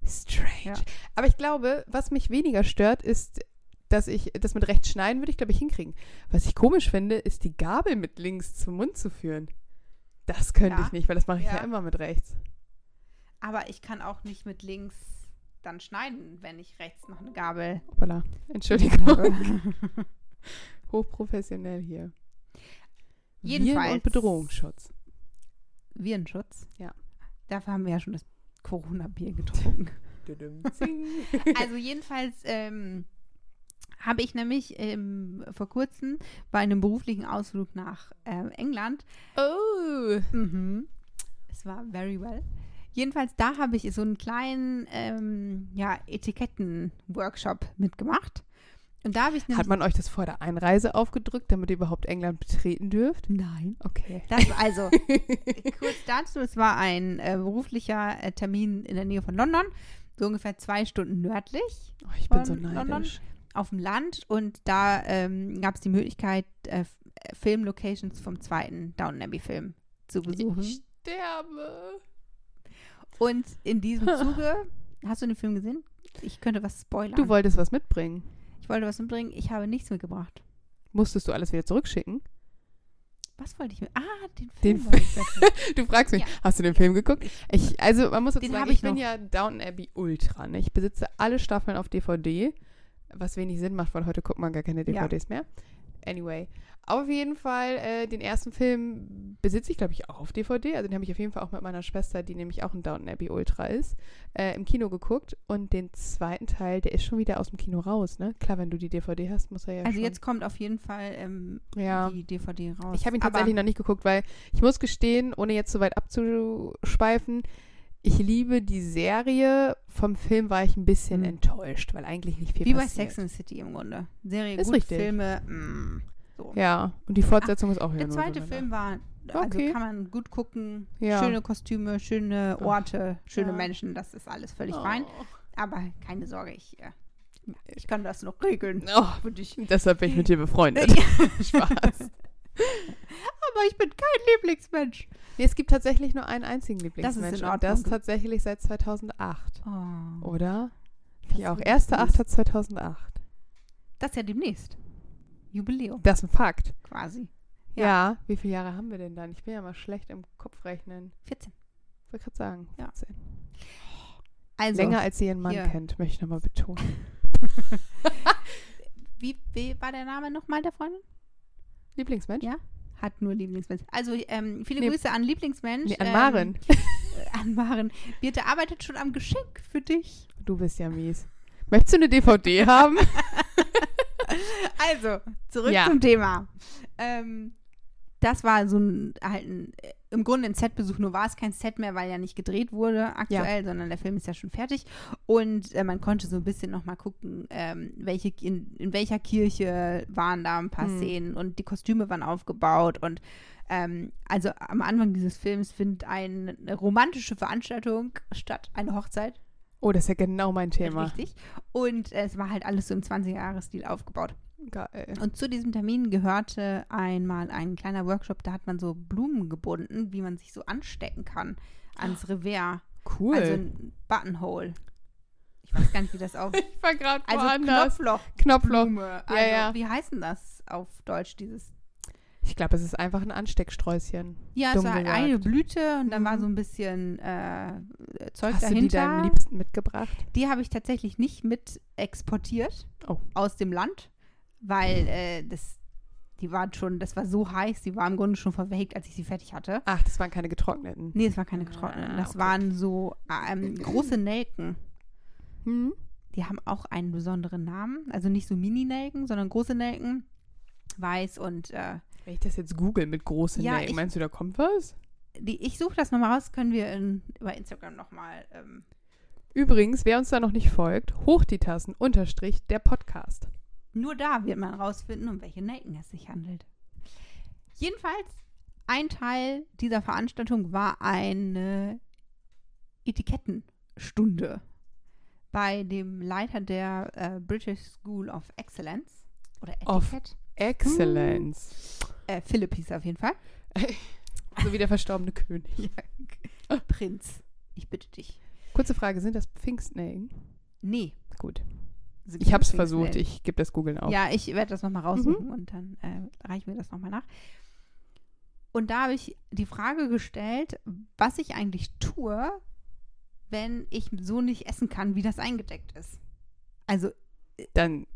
Strange. Ja. Aber ich glaube, was mich weniger stört, ist, dass ich das mit rechts schneiden würde ich, glaube ich, hinkriegen. Was ich komisch finde, ist die Gabel mit links zum Mund zu führen. Das könnte Ja. ich nicht, weil das mache ich. Ja. immer mit rechts. Aber ich kann auch nicht mit links dann schneiden, wenn ich rechts noch eine Gabel Voilà. Entschuldigung. (laughs) Hochprofessionell hier. Jedenfalls- Viren- und Bedrohungsschutz. Virenschutz. Ja. Dafür haben wir ja schon das Corona-Bier getrunken. (laughs) (laughs) Also jedenfalls ähm, habe ich nämlich ähm, vor kurzem bei einem beruflichen Ausflug nach äh, England oh. Mhm. Es war very well. Jedenfalls, da habe ich so einen kleinen ähm, ja, Etiketten-Workshop mitgemacht. Und da habe ich. Hat man euch das vor der Einreise aufgedrückt, damit ihr überhaupt England betreten dürft? Nein. Okay. Das, also, (laughs) kurz dazu, es war ein äh, beruflicher äh, Termin in der Nähe von London, so ungefähr zwei Stunden nördlich Oh, ich bin so Von London? neidisch. auf dem Land. Und da ähm, gab es die Möglichkeit, äh, äh, Filmlocations vom zweiten Downton Abbey-Film zu besuchen. Ich sterbe. Und in diesem (laughs) Zuge, hast du den Film gesehen? Ich könnte was spoilern. Du wolltest was mitbringen. ich wollte was mitbringen, ich habe nichts mitgebracht. Musstest du alles wieder zurückschicken? Was wollte ich mit? Ah, den Den Film. ich mitbringen. (laughs) Du fragst mich, Ja. hast du den Film geguckt? Ich, also man muss dazu Den sagen, ich, ich bin ja Downton Abbey Ultra. Ne? Ich besitze alle Staffeln auf DVD, was wenig Sinn macht, weil heute guckt man gar keine Ja. DVDs mehr. Anyway, auf jeden Fall, äh, den ersten Film besitze ich, glaube ich, auch auf DVD. Also den habe ich auf jeden Fall auch mit meiner Schwester, die nämlich auch ein Downton Abbey Ultra ist, äh, im Kino geguckt. Und den zweiten Teil, der ist schon wieder aus dem Kino raus, ne? Klar, wenn du die DVD hast, muss er ja Also schon. jetzt kommt auf jeden Fall ähm, Ja. die DVD raus. Ich habe ihn Aber tatsächlich noch nicht geguckt, weil ich muss gestehen, ohne jetzt so weit abzuschweifen, ich liebe die Serie. Vom Film war ich ein bisschen Mhm. enttäuscht, weil eigentlich nicht viel Wie bei passiert. Sex and the City im Grunde. Serie Ist gut, richtig. Filme. Mm, so. Ja, und die Fortsetzung ist auch wieder Der zweite Film war, also Okay. kann man gut gucken. Ja. Schöne Kostüme, schöne Orte, schöne Ja. Menschen, das ist alles völlig Oh. fein. Aber keine Sorge, ich, äh, ich kann das noch regeln. Oh, deshalb bin ich mit dir befreundet. (laughs) Spaß. Aber ich bin kein Lieblingsmensch. Nee, es gibt tatsächlich nur einen einzigen Das ist. Und das tatsächlich seit 2008. Oh. Oder? Das Ich auch. ist 1.8.2008. Das ist ja demnächst. Jubiläum, Das ist ein Fakt. quasi. Ja. Ja. Wie viele Jahre haben wir denn dann? Ich bin ja mal schlecht im Kopfrechnen. 14. Ich wollte gerade sagen. Ja. 14. Also, Länger als sie ihren Mann hier. kennt, möchte ich nochmal betonen. (laughs) (laughs) wie, wie war der Name nochmal der Freundin? Lieblingsmensch? Ja. Hat nur Lieblingsmensch. Also, ähm, viele Nee. Grüße an Lieblingsmensch. Nee, an ähm, Maren. äh, (laughs) an Maren. Birte arbeitet schon am Geschenk für dich. Du bist ja mies. Möchtest du eine DVD haben? (laughs) Also, zurück Ja. zum Thema. Ähm, das war so ein, halt ein, im Grunde ein Setbesuch, nur war es kein Set mehr, weil ja nicht gedreht wurde aktuell, sondern der Film ist ja schon fertig. Und äh, man konnte so ein bisschen nochmal gucken, ähm, welche, in, in welcher Kirche waren da ein paar Hm. Szenen und die Kostüme waren aufgebaut und ähm, also am Anfang dieses Films findet eine romantische Veranstaltung statt, eine Hochzeit. Oh, das ist ja genau mein Thema. Richtig. Und äh, es war halt alles so im 20er-Jahres-Stil aufgebaut. Geil. Und zu diesem Termin gehörte einmal ein kleiner Workshop, da hat man so Blumen gebunden, wie man sich so anstecken kann ans Revers. Cool. Also ein Buttonhole. Ich weiß gar nicht, wie das (laughs) auf. ich war gerade Also woanders. Knopfloch. Knopfloch. Blume. Also, ja. Wie heißt denn das auf Deutsch, dieses? Ich glaube, es ist einfach ein Anstecksträußchen. Ja, es war gesagt. eine Blüte und dann war Mhm. so ein bisschen äh, Zeug Hast du die dahinter. deinem Liebsten mitgebracht? Die habe ich tatsächlich nicht mit exportiert Oh. aus dem Land, weil äh, das, die waren schon, das war so heiß, die war im Grunde schon verwelkt, als ich sie fertig hatte. Ach, das waren keine getrockneten. Nee, es war keine getrockneten. Ah, Das okay. waren so ähm, große Nelken. Hm? Die haben auch einen besonderen Namen. Also nicht so Mini-Nelken, sondern große Nelken. Weiß und äh, Wenn ich das jetzt google mit großen Ja, ich- meinst du, da kommt was? die, ich suche das nochmal raus, können wir in, über Instagram nochmal. Ähm, Übrigens, wer uns da noch nicht folgt, hoch die Tassen, unterstrich, der Podcast. nur da wird man rausfinden, um welche Nelken es sich handelt. Jedenfalls, ein Teil dieser Veranstaltung war eine Etikettenstunde bei dem Leiter der äh, British School of Excellence. Oder Of- Etiquette. Excellence. Äh, Philipp hieß er auf jeden Fall. (laughs) so wie der verstorbene König. (laughs) Ja. Prinz, ich bitte dich. Kurze Frage, sind das Pfingstnelken? Nee. Gut. sind Ich habe es versucht, ich gebe das googeln auf. Ja, ich werde das nochmal Mhm. raussuchen und dann äh, reichen wir das nochmal nach. Und da habe ich die Frage gestellt, was ich eigentlich tue, wenn ich so nicht essen kann, wie das eingedeckt ist. Also, Dann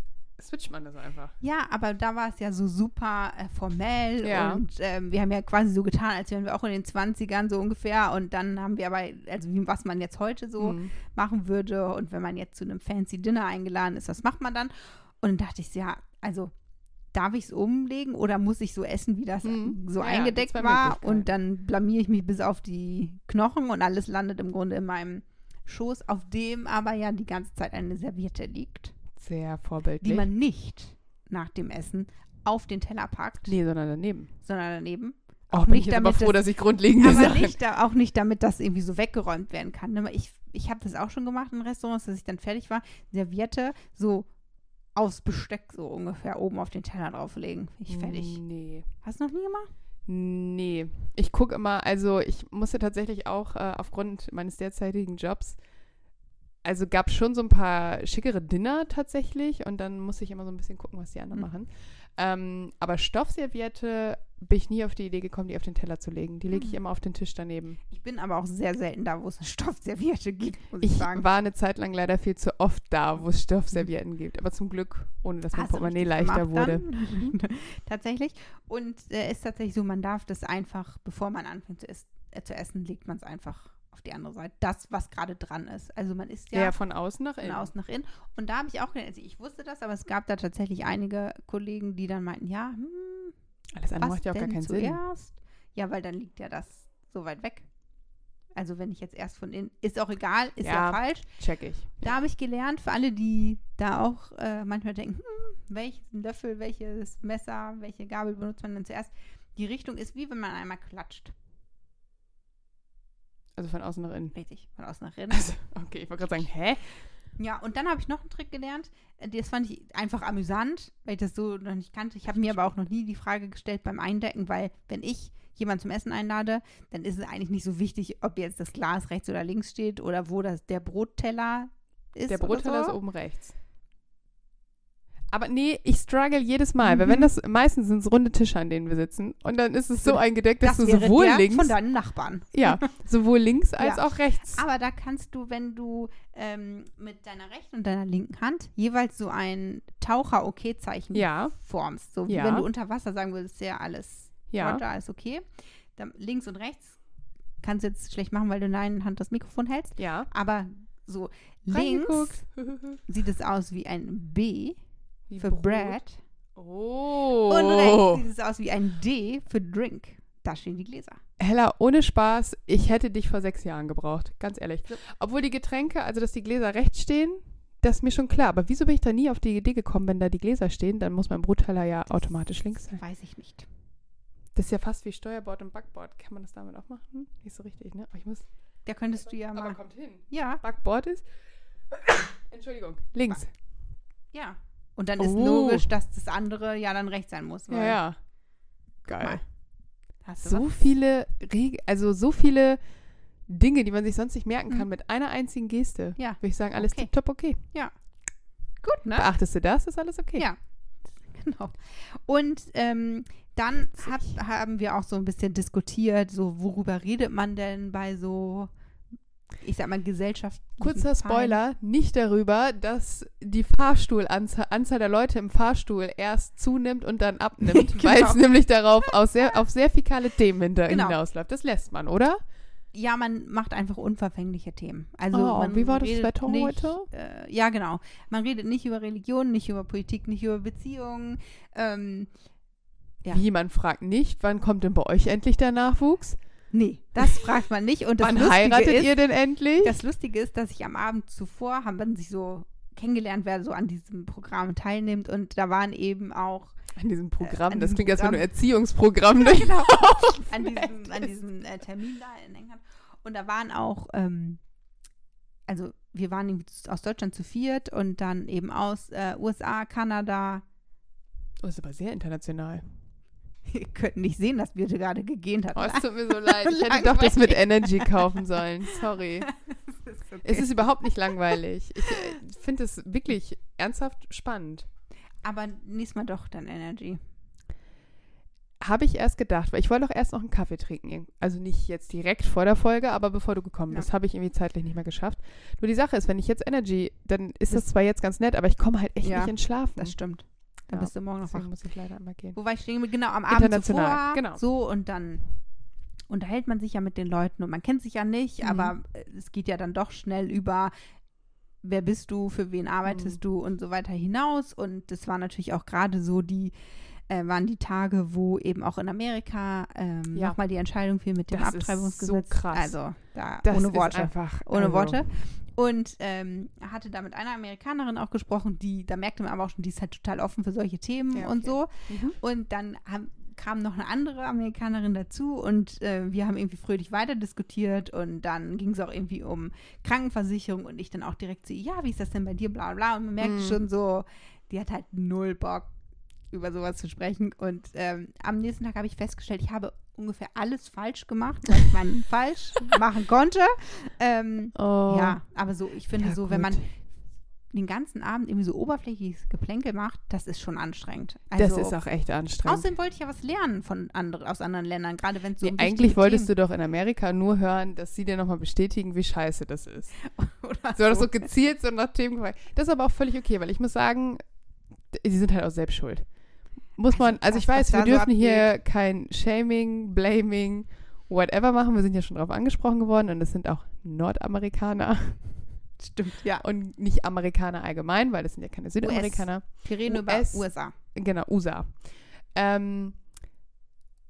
switcht man das einfach. ja, aber da war es ja so super äh, formell Ja. und ähm, wir haben ja quasi so getan, als wären wir auch in den 20ern so ungefähr und dann haben wir aber, also wie, was man jetzt heute so Hm. machen würde und wenn man jetzt zu einem fancy Dinner eingeladen ist, was macht man dann? Und dann dachte ich, ja, also darf ich es umlegen oder muss ich so essen, wie das Mhm. so Ja, eingedeckt war? Und dann blamier ich mich bis auf die Knochen und alles landet im Grunde in meinem Schoß, auf dem aber ja die ganze Zeit eine Serviette liegt, Sehr die vorbildlich. man nicht nach dem Essen auf den Teller packt, nee, sondern daneben. sondern daneben. Auch Auch bin nicht ich damit froh, das- dass ich grundlegende Aber Sachen... nicht, auch nicht, damit das irgendwie so weggeräumt werden kann. Ich, ich habe das auch schon gemacht in Restaurants, dass ich dann fertig war, Serviette so aufs Besteck so ungefähr oben auf den Teller drauflegen. Ich fertig. Nee. Hast du noch nie gemacht? Nee. Ich gucke immer, also ich musste tatsächlich auch äh, aufgrund meines derzeitigen Jobs, also gab es schon so ein paar schickere Dinner tatsächlich und dann musste ich immer so ein bisschen gucken, was die anderen Mhm. machen. Ähm, aber Stoffserviette bin ich nie auf die Idee gekommen, die auf den Teller zu legen. Die lege ich Mhm. immer auf den Tisch daneben. Ich bin aber auch sehr selten da, wo es eine Stoffserviette gibt, muss ich, Ich sagen. war eine Zeit lang leider viel zu oft da, wo es Stoffservietten gibt. Aber zum Glück, ohne dass mein du Portemonnaie leichter wurde. (laughs) tatsächlich. Und äh, ist tatsächlich so, man darf das einfach, bevor man anfängt zu, is- äh, zu essen, legt man es einfach auf die andere Seite. Das, was gerade dran ist. Also man isst Ja, ja von außen nach von innen. außen nach innen. Und da habe ich auch, also ich wusste das, aber es gab da tatsächlich einige Kollegen, die dann meinten, ja, hm, Alles andere macht ja auch gar keinen Sinn. zuerst? Ja, weil dann liegt ja das so weit weg. Also wenn ich jetzt erst von innen, ist auch egal, ist ja, Ja. falsch. Check ich. Da habe ich gelernt, für alle, die da auch äh, manchmal denken, hm, welchen Löffel, welches Messer, welche Gabel benutzt man denn zuerst? Die Richtung ist wie wenn man einmal klatscht. Also von außen nach innen. Richtig, von außen nach innen. Also, okay, ich wollte gerade sagen, hä? Ja, und dann habe ich noch einen Trick gelernt. Äh, Das fand ich einfach amüsant, weil ich das so noch nicht kannte. Ich habe mir aber auch noch nie die Frage gestellt beim Eindecken, weil wenn ich jemanden zum Essen einlade, dann ist es eigentlich nicht so wichtig, ob jetzt das Glas rechts oder links steht oder wo das, der Brotteller ist. Der Brotteller oder ist so. oben rechts. Aber nee, ich struggle jedes Mal, weil Mhm. wenn das, meistens sind es runde Tische, an denen wir sitzen. Und dann ist es so eingedeckt, dass Das du sowohl links, von deinen Nachbarn. ja, (laughs) sowohl links als Ja. auch rechts. Aber da kannst du, wenn du ähm, mit deiner rechten und deiner linken Hand jeweils so ein Taucher-OK-Zeichen Ja, formst. So wie Ja. wenn du unter Wasser sagen würdest, ja, alles ja. Roger, alles okay. Dann links und rechts kannst du jetzt schlecht machen, weil du in deiner Hand das Mikrofon hältst. Ja. Aber so links (laughs) sieht es aus wie ein B Wie für Brot. Bread. Oh. Und rechts sieht es aus wie ein D für Drink. Da stehen die Gläser. Hella, ohne Spaß, ich hätte dich vor sechs Jahren gebraucht, ganz ehrlich. So. Obwohl die Getränke, also dass die Gläser rechts stehen, das ist mir schon klar. Aber wieso bin ich da nie auf die Idee gekommen, wenn da die Gläser stehen, dann muss mein Brotteller ja automatisch links sein. Weiß ich nicht. Das ist ja fast wie Steuerbord und Backbord. Kann man das damit auch machen? Nicht so richtig, ne? Aber ich muss. Da könntest du ja Aber mal. kommt hin. Ja, Backbord ist. (coughs) Entschuldigung. Links. ja. Und dann ist Oh. logisch, dass das andere ja dann rechts sein muss. Ja, ja. Geil. mal. Hast du So was? viele Reg also so viele Dinge, die man sich sonst nicht merken kann, Mhm. mit einer einzigen Geste. Ja. Würde ich sagen, alles Okay. tipptopp okay. Gut, ne? Beachtest du das, ist alles okay. Ja. (laughs) Genau. Und ähm, dann hab, haben wir auch so ein bisschen diskutiert, so worüber redet man denn bei so, ich sag mal, Gesellschaft. Kurzer Spoiler, nicht darüber, dass die Fahrstuhlanzahl Anzahl der Leute im Fahrstuhl erst zunimmt und dann abnimmt, Genau. (laughs) weil es nämlich darauf aus sehr, auf sehr fikale Themen hinter Genau. hinausläuft. Das lässt man, oder? Ja, man macht einfach unverfängliche Themen. Also Oh, man wie war das Wetter nicht, heute? Äh, ja, genau. Man redet nicht über Religion, nicht über Politik, nicht über Beziehungen. Ähm, Ja. Wie man fragt nicht, wann kommt denn bei euch endlich der Nachwuchs? Nee, das (laughs) fragt man nicht. Und das wann Lustige heiratet ist, ihr denn endlich? Das Lustige ist, dass ich am Abend zuvor, haben wir sich so kennengelernt, wer so an diesem Programm teilnimmt. Und da waren eben auch an diesem Programm, an das diesem klingt wenn du Programm. Erziehungsprogramm (laughs) genau, durchlaufen an diesem, an diesem äh, Termin da in England. Und da waren auch, ähm, also wir waren aus Deutschland zu viert und dann eben aus äh, USA, Kanada. Oh, ist aber sehr international. (laughs) Ihr könnt nicht sehen, dass wir gerade gegähnt Oh, hatten. es (laughs) tut mir so leid. Ich hätte doch das mit Energy kaufen sollen. Sorry. (laughs) Ist okay. Es ist überhaupt nicht langweilig. Ich äh, finde es wirklich ernsthaft spannend. Aber nächstes Mal doch dann Energy. Habe ich erst gedacht, weil ich wollte auch erst noch einen Kaffee trinken. Also nicht jetzt direkt vor der Folge, aber bevor du gekommen Ja. bist, habe ich irgendwie zeitlich nicht mehr geschafft. Nur die Sache ist, wenn ich jetzt Energy, dann ist das Das- zwar jetzt ganz nett, aber ich komme halt echt Ja, nicht ins Schlafen. Das stimmt. Dann Ja, bist du morgen noch wach. Muss ich leider einmal gehen. Wo war ich stehen? Genau, am Abend International, zuvor. genau. So, und dann unterhält man sich ja mit den Leuten und man kennt sich ja nicht, Mhm. aber äh, es geht ja dann doch schnell über, wer bist du, für wen arbeitest Mhm. du und so weiter hinaus. Und das war natürlich auch gerade so die, äh, waren die Tage, wo eben auch in Amerika ähm, Ja. nochmal die Entscheidung fiel mit dem Das ist Abtreibungsgesetz. so krass. Also, da Das ohne ist Worte. einfach Ohne also, Worte. Und ähm, hatte da mit einer Amerikanerin auch gesprochen, die, da merkte man aber auch schon, die ist halt total offen für solche Themen Ja, und okay. so. Mhm. Und dann haben, kam noch eine andere Amerikanerin dazu und äh, wir haben irgendwie fröhlich weiter diskutiert und dann ging es auch irgendwie um Krankenversicherung und ich dann auch direkt so, ja, wie ist das denn bei dir, bla bla. Und man merkt Mhm. schon so, die hat halt null Bock, über sowas zu sprechen. Und ähm, am nächsten Tag habe ich festgestellt, ich habe ungefähr alles falsch gemacht, was man (laughs) falsch machen konnte. Ähm, Oh. ja, aber so, ich finde Ja, so, wenn man gut. den ganzen Abend irgendwie so oberflächliches Geplänkel macht, das ist schon anstrengend. Das Also, ist auch echt anstrengend. Außerdem wollte ich ja was lernen von andere, aus anderen Ländern, gerade wenn es so Nee, eigentlich wolltest Themen du doch in Amerika nur hören, dass sie dir nochmal bestätigen, wie scheiße das ist. (laughs) oder So, das so gezielt so nach Themen gefragt. Das ist aber auch völlig okay, weil ich muss sagen, sie sind halt auch selbst schuld. Muss man, also das, ich weiß, wir so dürfen hier kein Shaming, Blaming, whatever machen. Wir sind ja schon drauf angesprochen geworden und es sind auch Nordamerikaner (laughs) Stimmt, ja. und nicht Amerikaner allgemein, weil das sind ja keine Südamerikaner. Wir reden US. über USA. Genau, USA. Ähm,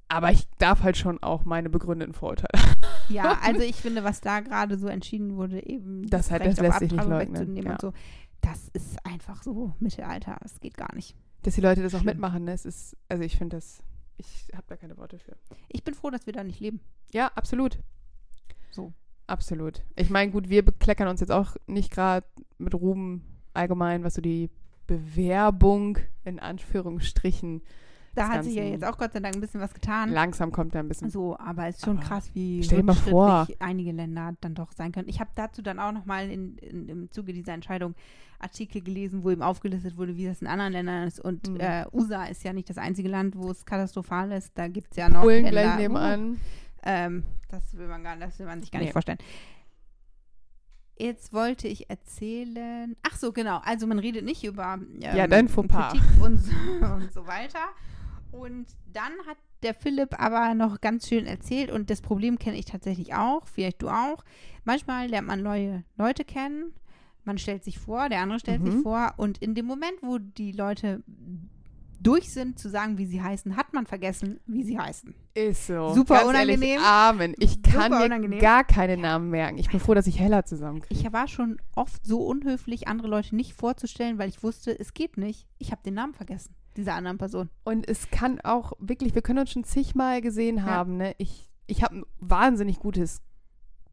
aber ich darf halt schon auch meine begründeten Vorurteile. Ja, (laughs) also ich finde, was da gerade so entschieden wurde, eben Das halt- das lässt sich nicht leugnen, ja. und so, das ist einfach so Mittelalter. Das geht gar nicht. Dass die Leute das auch Schlimm. mitmachen, ne? Es ist, also ich finde das, ich habe da keine Worte für. Ich bin froh, dass wir da nicht leben. Ja, absolut. So. absolut. Ich meine, gut, wir bekleckern uns jetzt auch nicht gerade mit Ruhm allgemein, was so die Bewerbung in Anführungsstrichen Da hat sich ja jetzt auch Gott sei Dank ein bisschen was getan. langsam kommt da ein bisschen. So, aber es ist schon Aber krass, wie rückschrittlich einige Länder dann doch sein können. Ich habe dazu dann auch nochmal in, in, im Zuge dieser Entscheidung Artikel gelesen, wo eben aufgelistet wurde, wie das in anderen Ländern ist. Und Mhm. äh, USA ist ja nicht das einzige Land, wo es katastrophal ist. Da gibt es ja noch Polen Länder, gleich nebenan. Uh, ähm, das will man gar das will man sich gar Nee. nicht vorstellen. Jetzt wollte ich erzählen. Ach so, genau. Also man redet nicht über ähm, Ja, dein Fauxpas. Kritik und so, (laughs) und so weiter. Und dann hat der Philipp aber noch ganz schön erzählt und das Problem kenne ich tatsächlich auch, vielleicht du auch. Manchmal lernt man neue Leute kennen, man stellt sich vor, der andere stellt sich Mhm. vor und in dem Moment, wo die Leute durch sind zu sagen, wie sie heißen, hat man vergessen, wie sie heißen. Ist so. Super Ganz unangenehm. Ehrlich, Amen. Ich kann Super mir unangenehm. gar keine Namen merken. Ich bin froh, dass ich Hella zusammenkriege. Ich war schon oft so unhöflich, andere Leute nicht vorzustellen, weil ich wusste, es geht nicht. Ich habe den Namen vergessen, dieser anderen Person. Und es kann auch wirklich, wir können uns schon zigmal gesehen haben, ne? Ich, ich habe ein wahnsinnig gutes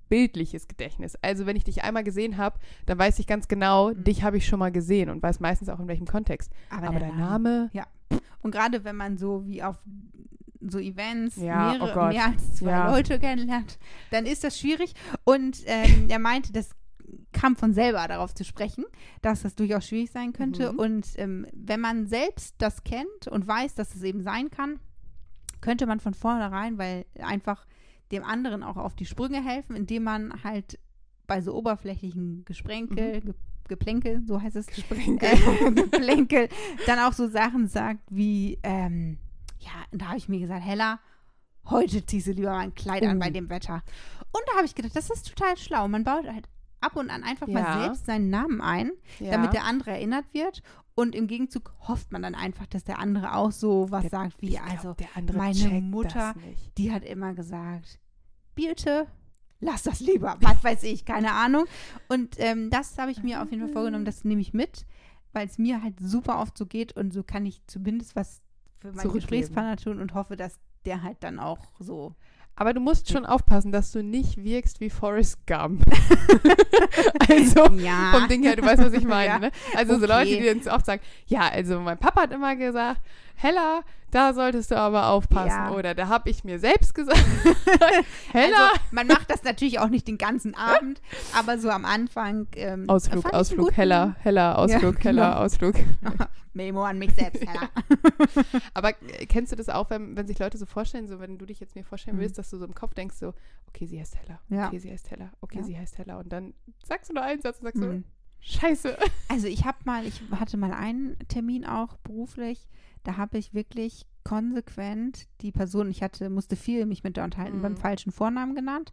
bildliches Gedächtnis. Also wenn ich dich einmal gesehen habe, dann weiß ich ganz genau, Mhm. dich habe ich schon mal gesehen und weiß meistens auch in welchem Kontext. Aber, Aber der dein Name, Und gerade wenn man so wie auf so Events Ja, mehrere, oh mehr als zwei Ja. Leute kennenlernt, dann ist das schwierig. Und ähm, (laughs) er meinte, das kam von selber darauf zu sprechen, dass das durchaus schwierig sein könnte. Mhm. Und ähm, wenn man selbst das kennt und weiß, dass es eben sein kann, könnte man von vornherein, weil einfach dem anderen auch auf die Sprünge helfen, indem man halt bei so oberflächlichen Gesprenkel, Ge Geplänkel, so heißt es, Gesprenkel. äh, (laughs) Geplänkel, dann auch so Sachen sagt wie, ähm, ja, und da habe ich mir gesagt, Hella, heute ziehst du lieber mal ein Kleid an Oh. bei dem Wetter. Und da habe ich gedacht, das ist total schlau. Man baut halt ab und an einfach mal Ja. selbst seinen Namen ein, ja. damit der andere erinnert wird. Und im Gegenzug hofft man dann einfach, dass der andere auch so was Der- sagt wie, glaub, also, der andere meine Mutter- die hat immer gesagt, bitte lass das (laughs) lieber. Was weiß ich, keine Ahnung. Und ähm, das habe ich mir auf jeden Fall vorgenommen, das nehme ich mit, weil es mir halt super oft so geht und so kann ich zumindest was für meinen. Gesprächspartner tun und hoffe, dass der halt dann auch so. Aber du musst schon aufpassen, dass du nicht wirkst wie Forrest Gump. (laughs) also Ja. vom Ding her, du weißt, was ich (laughs) meine. Ja. ne? Also so Okay. Leute, die dann so oft sagen, ja, also mein Papa hat immer gesagt, Hella, da solltest du aber aufpassen. Ja. Oder da habe ich mir selbst gesagt, (laughs) Hella. Also, man macht das natürlich auch nicht den ganzen Abend, aber so am Anfang. Ähm, Ausflug, Ausflug, Hella, Hella, Ausflug, Ja, Hella, genau. Ausflug. (laughs) Memo an mich selbst. Hella. (laughs) Aber äh, kennst du das auch, wenn, wenn sich Leute so vorstellen, so wenn du dich jetzt mir vorstellen Mhm. willst, dass du so im Kopf denkst, so, okay, sie heißt Hella, Ja. okay, sie heißt Hella, okay, Ja. sie heißt Hella. Und dann sagst du nur einen Satz und sagst Mhm. so, scheiße. Also ich habe mal, ich hatte mal einen Termin auch beruflich, da habe ich wirklich konsequent die Person, ich hatte, musste viel mich mit der unterhalten, Mhm. beim falschen Vornamen genannt.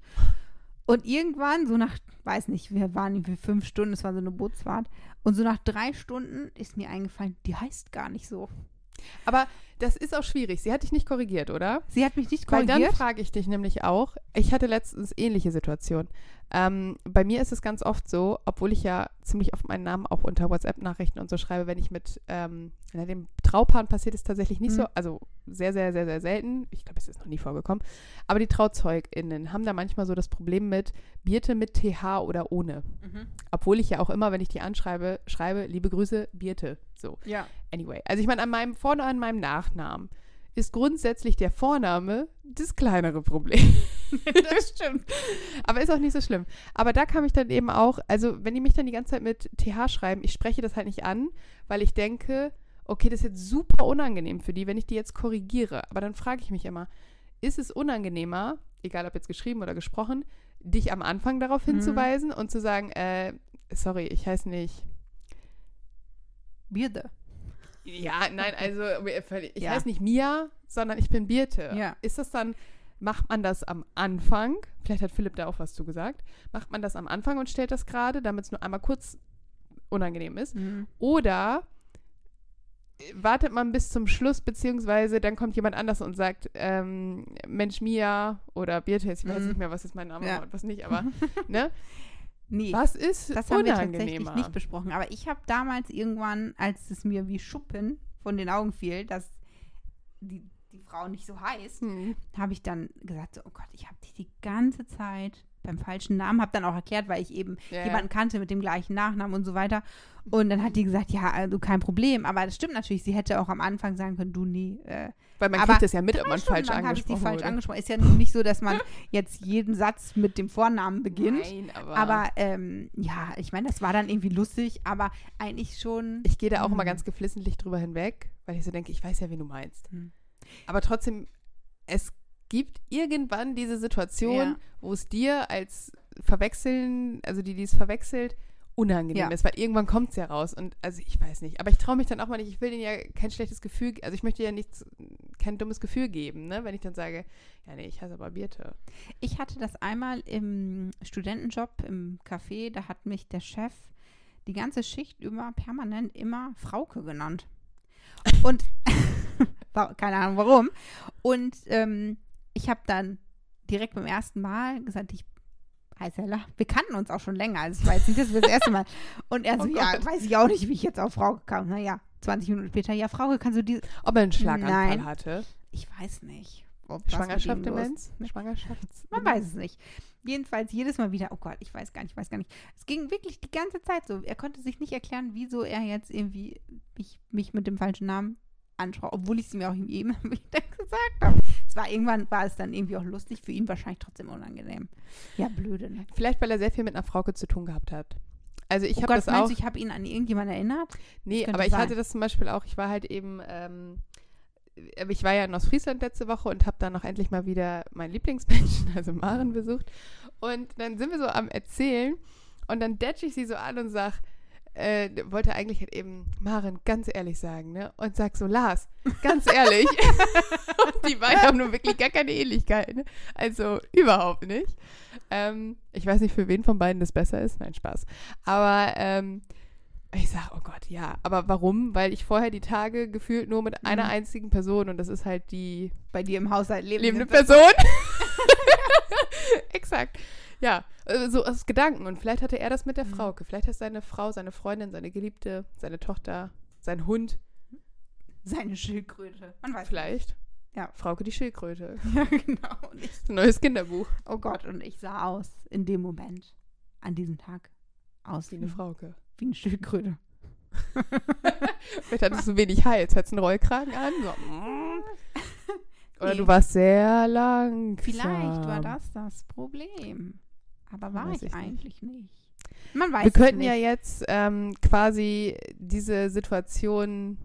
Und irgendwann, so nach, weiß nicht, wir waren irgendwie fünf Stunden, es war so eine Bootsfahrt, und so nach drei Stunden ist mir eingefallen, die heißt gar nicht so. Aber das ist auch schwierig. Sie hat dich nicht korrigiert, oder? Sie hat mich nicht Weil dann korrigiert. frage ich dich nämlich auch, ich hatte letztens ähnliche Situationen. Ähm, bei mir ist es ganz oft so, obwohl ich ja ziemlich oft meinen Namen auch unter WhatsApp-Nachrichten und so schreibe, wenn ich mit ähm, dem Traupaaren passiert es tatsächlich nicht Mhm. so, also sehr, sehr, sehr, sehr selten. Ich glaube, es ist noch nie vorgekommen. Aber die TrauzeugInnen haben da manchmal so das Problem mit Birte mit TH oder ohne. Mhm. Obwohl ich ja auch immer, wenn ich die anschreibe, schreibe, liebe Grüße, Birte. So. Ja. Anyway, also ich meine, an meinem Vor- und an meinem Nachnamen ist grundsätzlich der Vorname das kleinere Problem. (laughs) das stimmt. Aber ist auch nicht so schlimm. Aber da kam ich dann eben auch, also wenn die mich dann die ganze Zeit mit TH schreiben, ich spreche das halt nicht an, weil ich denke, okay, das ist jetzt super unangenehm für die, wenn ich die jetzt korrigiere. Aber dann frage ich mich immer, ist es unangenehmer, egal ob jetzt geschrieben oder gesprochen, dich am Anfang darauf Mhm. hinzuweisen und zu sagen, äh, sorry, ich heiße nicht Birde. Ja, nein, also ich Ja. heiße nicht Mia, sondern ich bin Birte. Ja. Ist das dann, macht man das am Anfang? Vielleicht hat Philipp da auch was zu gesagt. Macht man das am Anfang und stellt das gerade, damit es nur einmal kurz unangenehm ist? Mhm. Oder äh, wartet man bis zum Schluss, beziehungsweise dann kommt jemand anders und sagt, ähm, Mensch Mia oder Birte, ich weiß Mhm. nicht mehr, was ist mein Name Ja. und was nicht, aber (laughs) ne? Nee. Was ist Das haben wir tatsächlich nicht besprochen. Aber ich habe damals irgendwann, als es mir wie Schuppen von den Augen fiel, dass die, die Frau nicht so heißt, Hm. habe ich dann gesagt, so, oh Gott, ich habe dich die ganze Zeit beim falschen Namen, habe dann auch erklärt, weil ich eben ja. jemanden kannte mit dem gleichen Nachnamen und so weiter. Und dann hat die gesagt, ja, also kein Problem. Aber das stimmt natürlich, sie hätte auch am Anfang sagen können, du nee. Äh, Weil man aber kriegt das ja mit, ob man falsch lang habe ich angesprochen falsch wurde. angesprochen. Ist ja nicht so, dass man (laughs) jetzt jeden Satz mit dem Vornamen beginnt. Nein, aber, Aber ähm, ja, ich meine, das war dann irgendwie lustig, aber eigentlich schon. ich gehe da auch immer Hm. ganz geflissentlich drüber hinweg, weil ich so denke, ich weiß ja, wen du meinst. Hm. Aber trotzdem, es gibt irgendwann diese Situation, Ja. wo es dir als Verwechseln, also die, die es verwechselt, unangenehm Ja. ist, weil irgendwann kommt es ja raus. Und also ich weiß nicht. Aber ich traue mich dann auch mal nicht, ich will denen ja kein schlechtes Gefühl, also ich möchte ja nichts, kein dummes Gefühl geben, ne? Wenn ich dann sage, ja nee, ich heiße aber Birte. Ich hatte das einmal im Studentenjob im Café, da hat mich der Chef die ganze Schicht über permanent immer Frauke genannt. Und (laughs) (laughs) keine Ahnung warum. Und ähm, ich habe dann direkt beim ersten Mal gesagt, ich heiße Ella. Wir kannten uns auch schon länger, also war jetzt nicht das, das erste Mal. Und er (laughs) so, Oh ja, weiß ich auch nicht, wie ich jetzt auf Frauke kam. Naja, 20 Minuten später, ja, Frauke, kannst du die. Ob er einen Schlaganfall Nein. hatte. Ich weiß nicht. ob Schwangerschaft, Demenz? Schwangerschafts man weiß es nicht. Jedenfalls jedes Mal wieder, oh Gott, ich weiß gar nicht, ich weiß gar nicht. Es ging wirklich die ganze Zeit so. Er konnte sich nicht erklären, wieso er jetzt irgendwie mich, mich mit dem falschen Namen anschaut, obwohl ich es mir auch eben (laughs) wieder gesagt habe. Es war irgendwann, war es dann irgendwie auch lustig, für ihn wahrscheinlich trotzdem unangenehm. Ja, blöde, ne? Vielleicht, weil er sehr viel mit einer Frauke zu tun gehabt hat. Also ich oh habe das auch. du, ich habe ihn an irgendjemanden erinnert? Nee, aber ich sein. hatte das zum Beispiel auch, ich war halt eben, ähm, äh, ich war ja in Ostfriesland letzte Woche und habe dann noch endlich mal wieder meinen Lieblingsmenschen, (laughs) also Maren, besucht. Und dann sind wir so am Erzählen und dann detsche ich sie so an und sag, äh, wollte eigentlich halt eben Maren ganz ehrlich sagen, ne? Und sag so, Lars, ganz ehrlich. (laughs) und die beiden haben nun wirklich gar keine Ähnlichkeit, ne? Also überhaupt nicht. Ähm, ich weiß nicht, für wen von beiden das besser ist. Nein, Spaß. Aber ähm, ich sag, oh Gott, ja. Aber warum? Weil ich vorher die Tage gefühlt nur mit einer Mhm. einzigen Person und das ist halt die Bei dir im Haushalt lebende, lebende Person. (laughs) (laughs) Exakt. Ja, äh, so aus Gedanken. Und vielleicht hatte er das mit der Mhm. Frauke. Vielleicht hat seine Frau, seine Freundin, seine Geliebte, seine Tochter, sein Hund, Seine Schildkröte. Man weiß. vielleicht. Ja. Frauke die Schildkröte. (laughs) Ja, genau. Neues Kinderbuch. oh Gott, und ich sah aus in dem Moment, an diesem Tag, aus Wie eine Frauke. Wie eine Schildkröte. (laughs) Vielleicht hattest du wenig Hals. Hattest du einen Rollkragen an? So. mm. (laughs) Oder Nee. du warst sehr langsam. Vielleicht war das das Problem. Aber war ich, ich nicht. eigentlich nicht. Man weiß Wir könnten nicht. ja jetzt ähm, quasi diese Situation,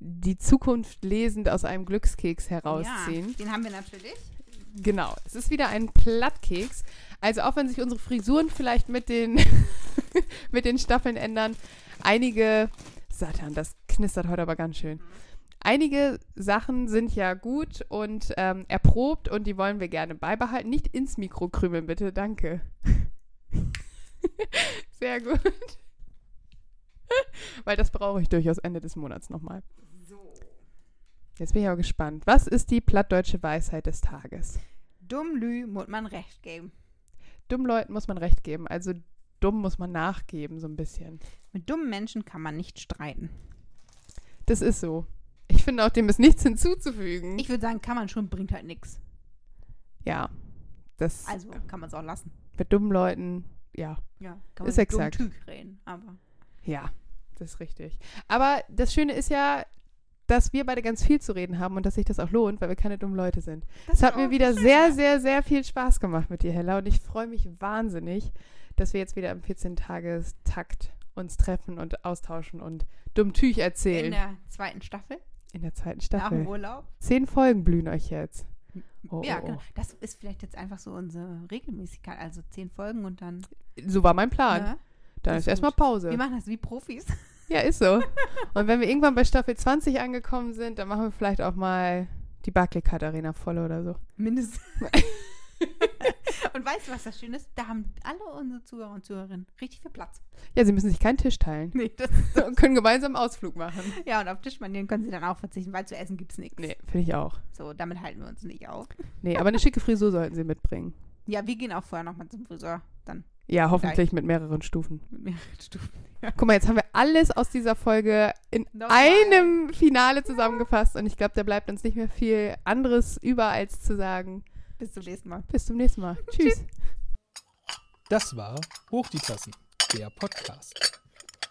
die Zukunft lesend aus einem Glückskeks herausziehen. Ja, den haben wir natürlich. Genau. Es ist wieder ein Plattkeks. Also auch wenn sich unsere Frisuren vielleicht mit den, (laughs) mit den Staffeln ändern, einige, Satan, das knistert heute aber ganz schön. Einige Sachen sind ja gut und ähm, erprobt und die wollen wir gerne beibehalten. Nicht ins Mikro krümeln, bitte. Danke. (laughs) Sehr gut. (laughs) Weil das brauche ich durchaus Ende des Monats nochmal. Jetzt bin ich aber gespannt. Was ist die plattdeutsche Weisheit des Tages? Dumm Lü muss man recht geben. Dummen Leuten muss man recht geben. Also dumm muss man nachgeben, so ein bisschen. Mit dummen Menschen kann man nicht streiten. Das ist so. Ich finde auch, dem ist nichts hinzuzufügen. Ich würde sagen, kann man schon, bringt halt nichts. ja. Das Also kann man es auch lassen. mit dummen Leuten, ja. Ja, kann Ist man mit exakt. dumm Tüg reden. Aber Ja, das ist richtig. Aber das Schöne ist ja, dass wir beide ganz viel zu reden haben und dass sich das auch lohnt, weil wir keine dummen Leute sind. Es hat mir wieder sehr, sehr, sehr viel Spaß gemacht mit dir, Hella. Und ich freue mich wahnsinnig, dass wir jetzt wieder im 14-Tages-Takt uns treffen und austauschen und dumm Tüch in erzählen. der zweiten Staffel, In der zweiten nach dem Staffel. Urlaub. Zehn Folgen blühen euch jetzt. Oh, ja, oh, genau. oh. Das ist vielleicht jetzt einfach so unsere Regelmäßigkeit. Also zehn Folgen und dann. So war mein Plan. Ne? Dann ist ist erstmal. Pause. Wir machen das wie Profis. (laughs) Ja, ist so. (laughs) Und wenn wir irgendwann bei Staffel 20 angekommen sind, dann machen wir vielleicht auch mal die Barclaycard Arena voll oder so. Mindestens. (laughs) (laughs) und weißt du, was das Schöne ist? Da haben alle unsere Zuhörer und Zuhörerinnen richtig viel Platz. Ja, sie müssen sich keinen Tisch teilen Nee, das und (laughs) können gemeinsam Ausflug machen. ja, und auf Tischmanieren können sie dann auch verzichten, weil zu essen gibt es nichts. Nee, finde ich auch. So, damit halten wir uns nicht auf. Nee, aber eine schicke Frisur sollten sie mitbringen. Ja, wir gehen auch vorher nochmal zum Friseur. Dann Ja, hoffentlich mit mehreren Stufen. mit mehreren Stufen. (laughs) Guck mal, jetzt haben wir alles aus dieser Folge in Nochmal. einem Finale zusammengefasst und ich glaube, da bleibt uns nicht mehr viel anderes über, als zu sagen, Bis zum nächsten Mal. bis zum nächsten Mal. Tschüss. Das war Hoch die Tassen, der Podcast.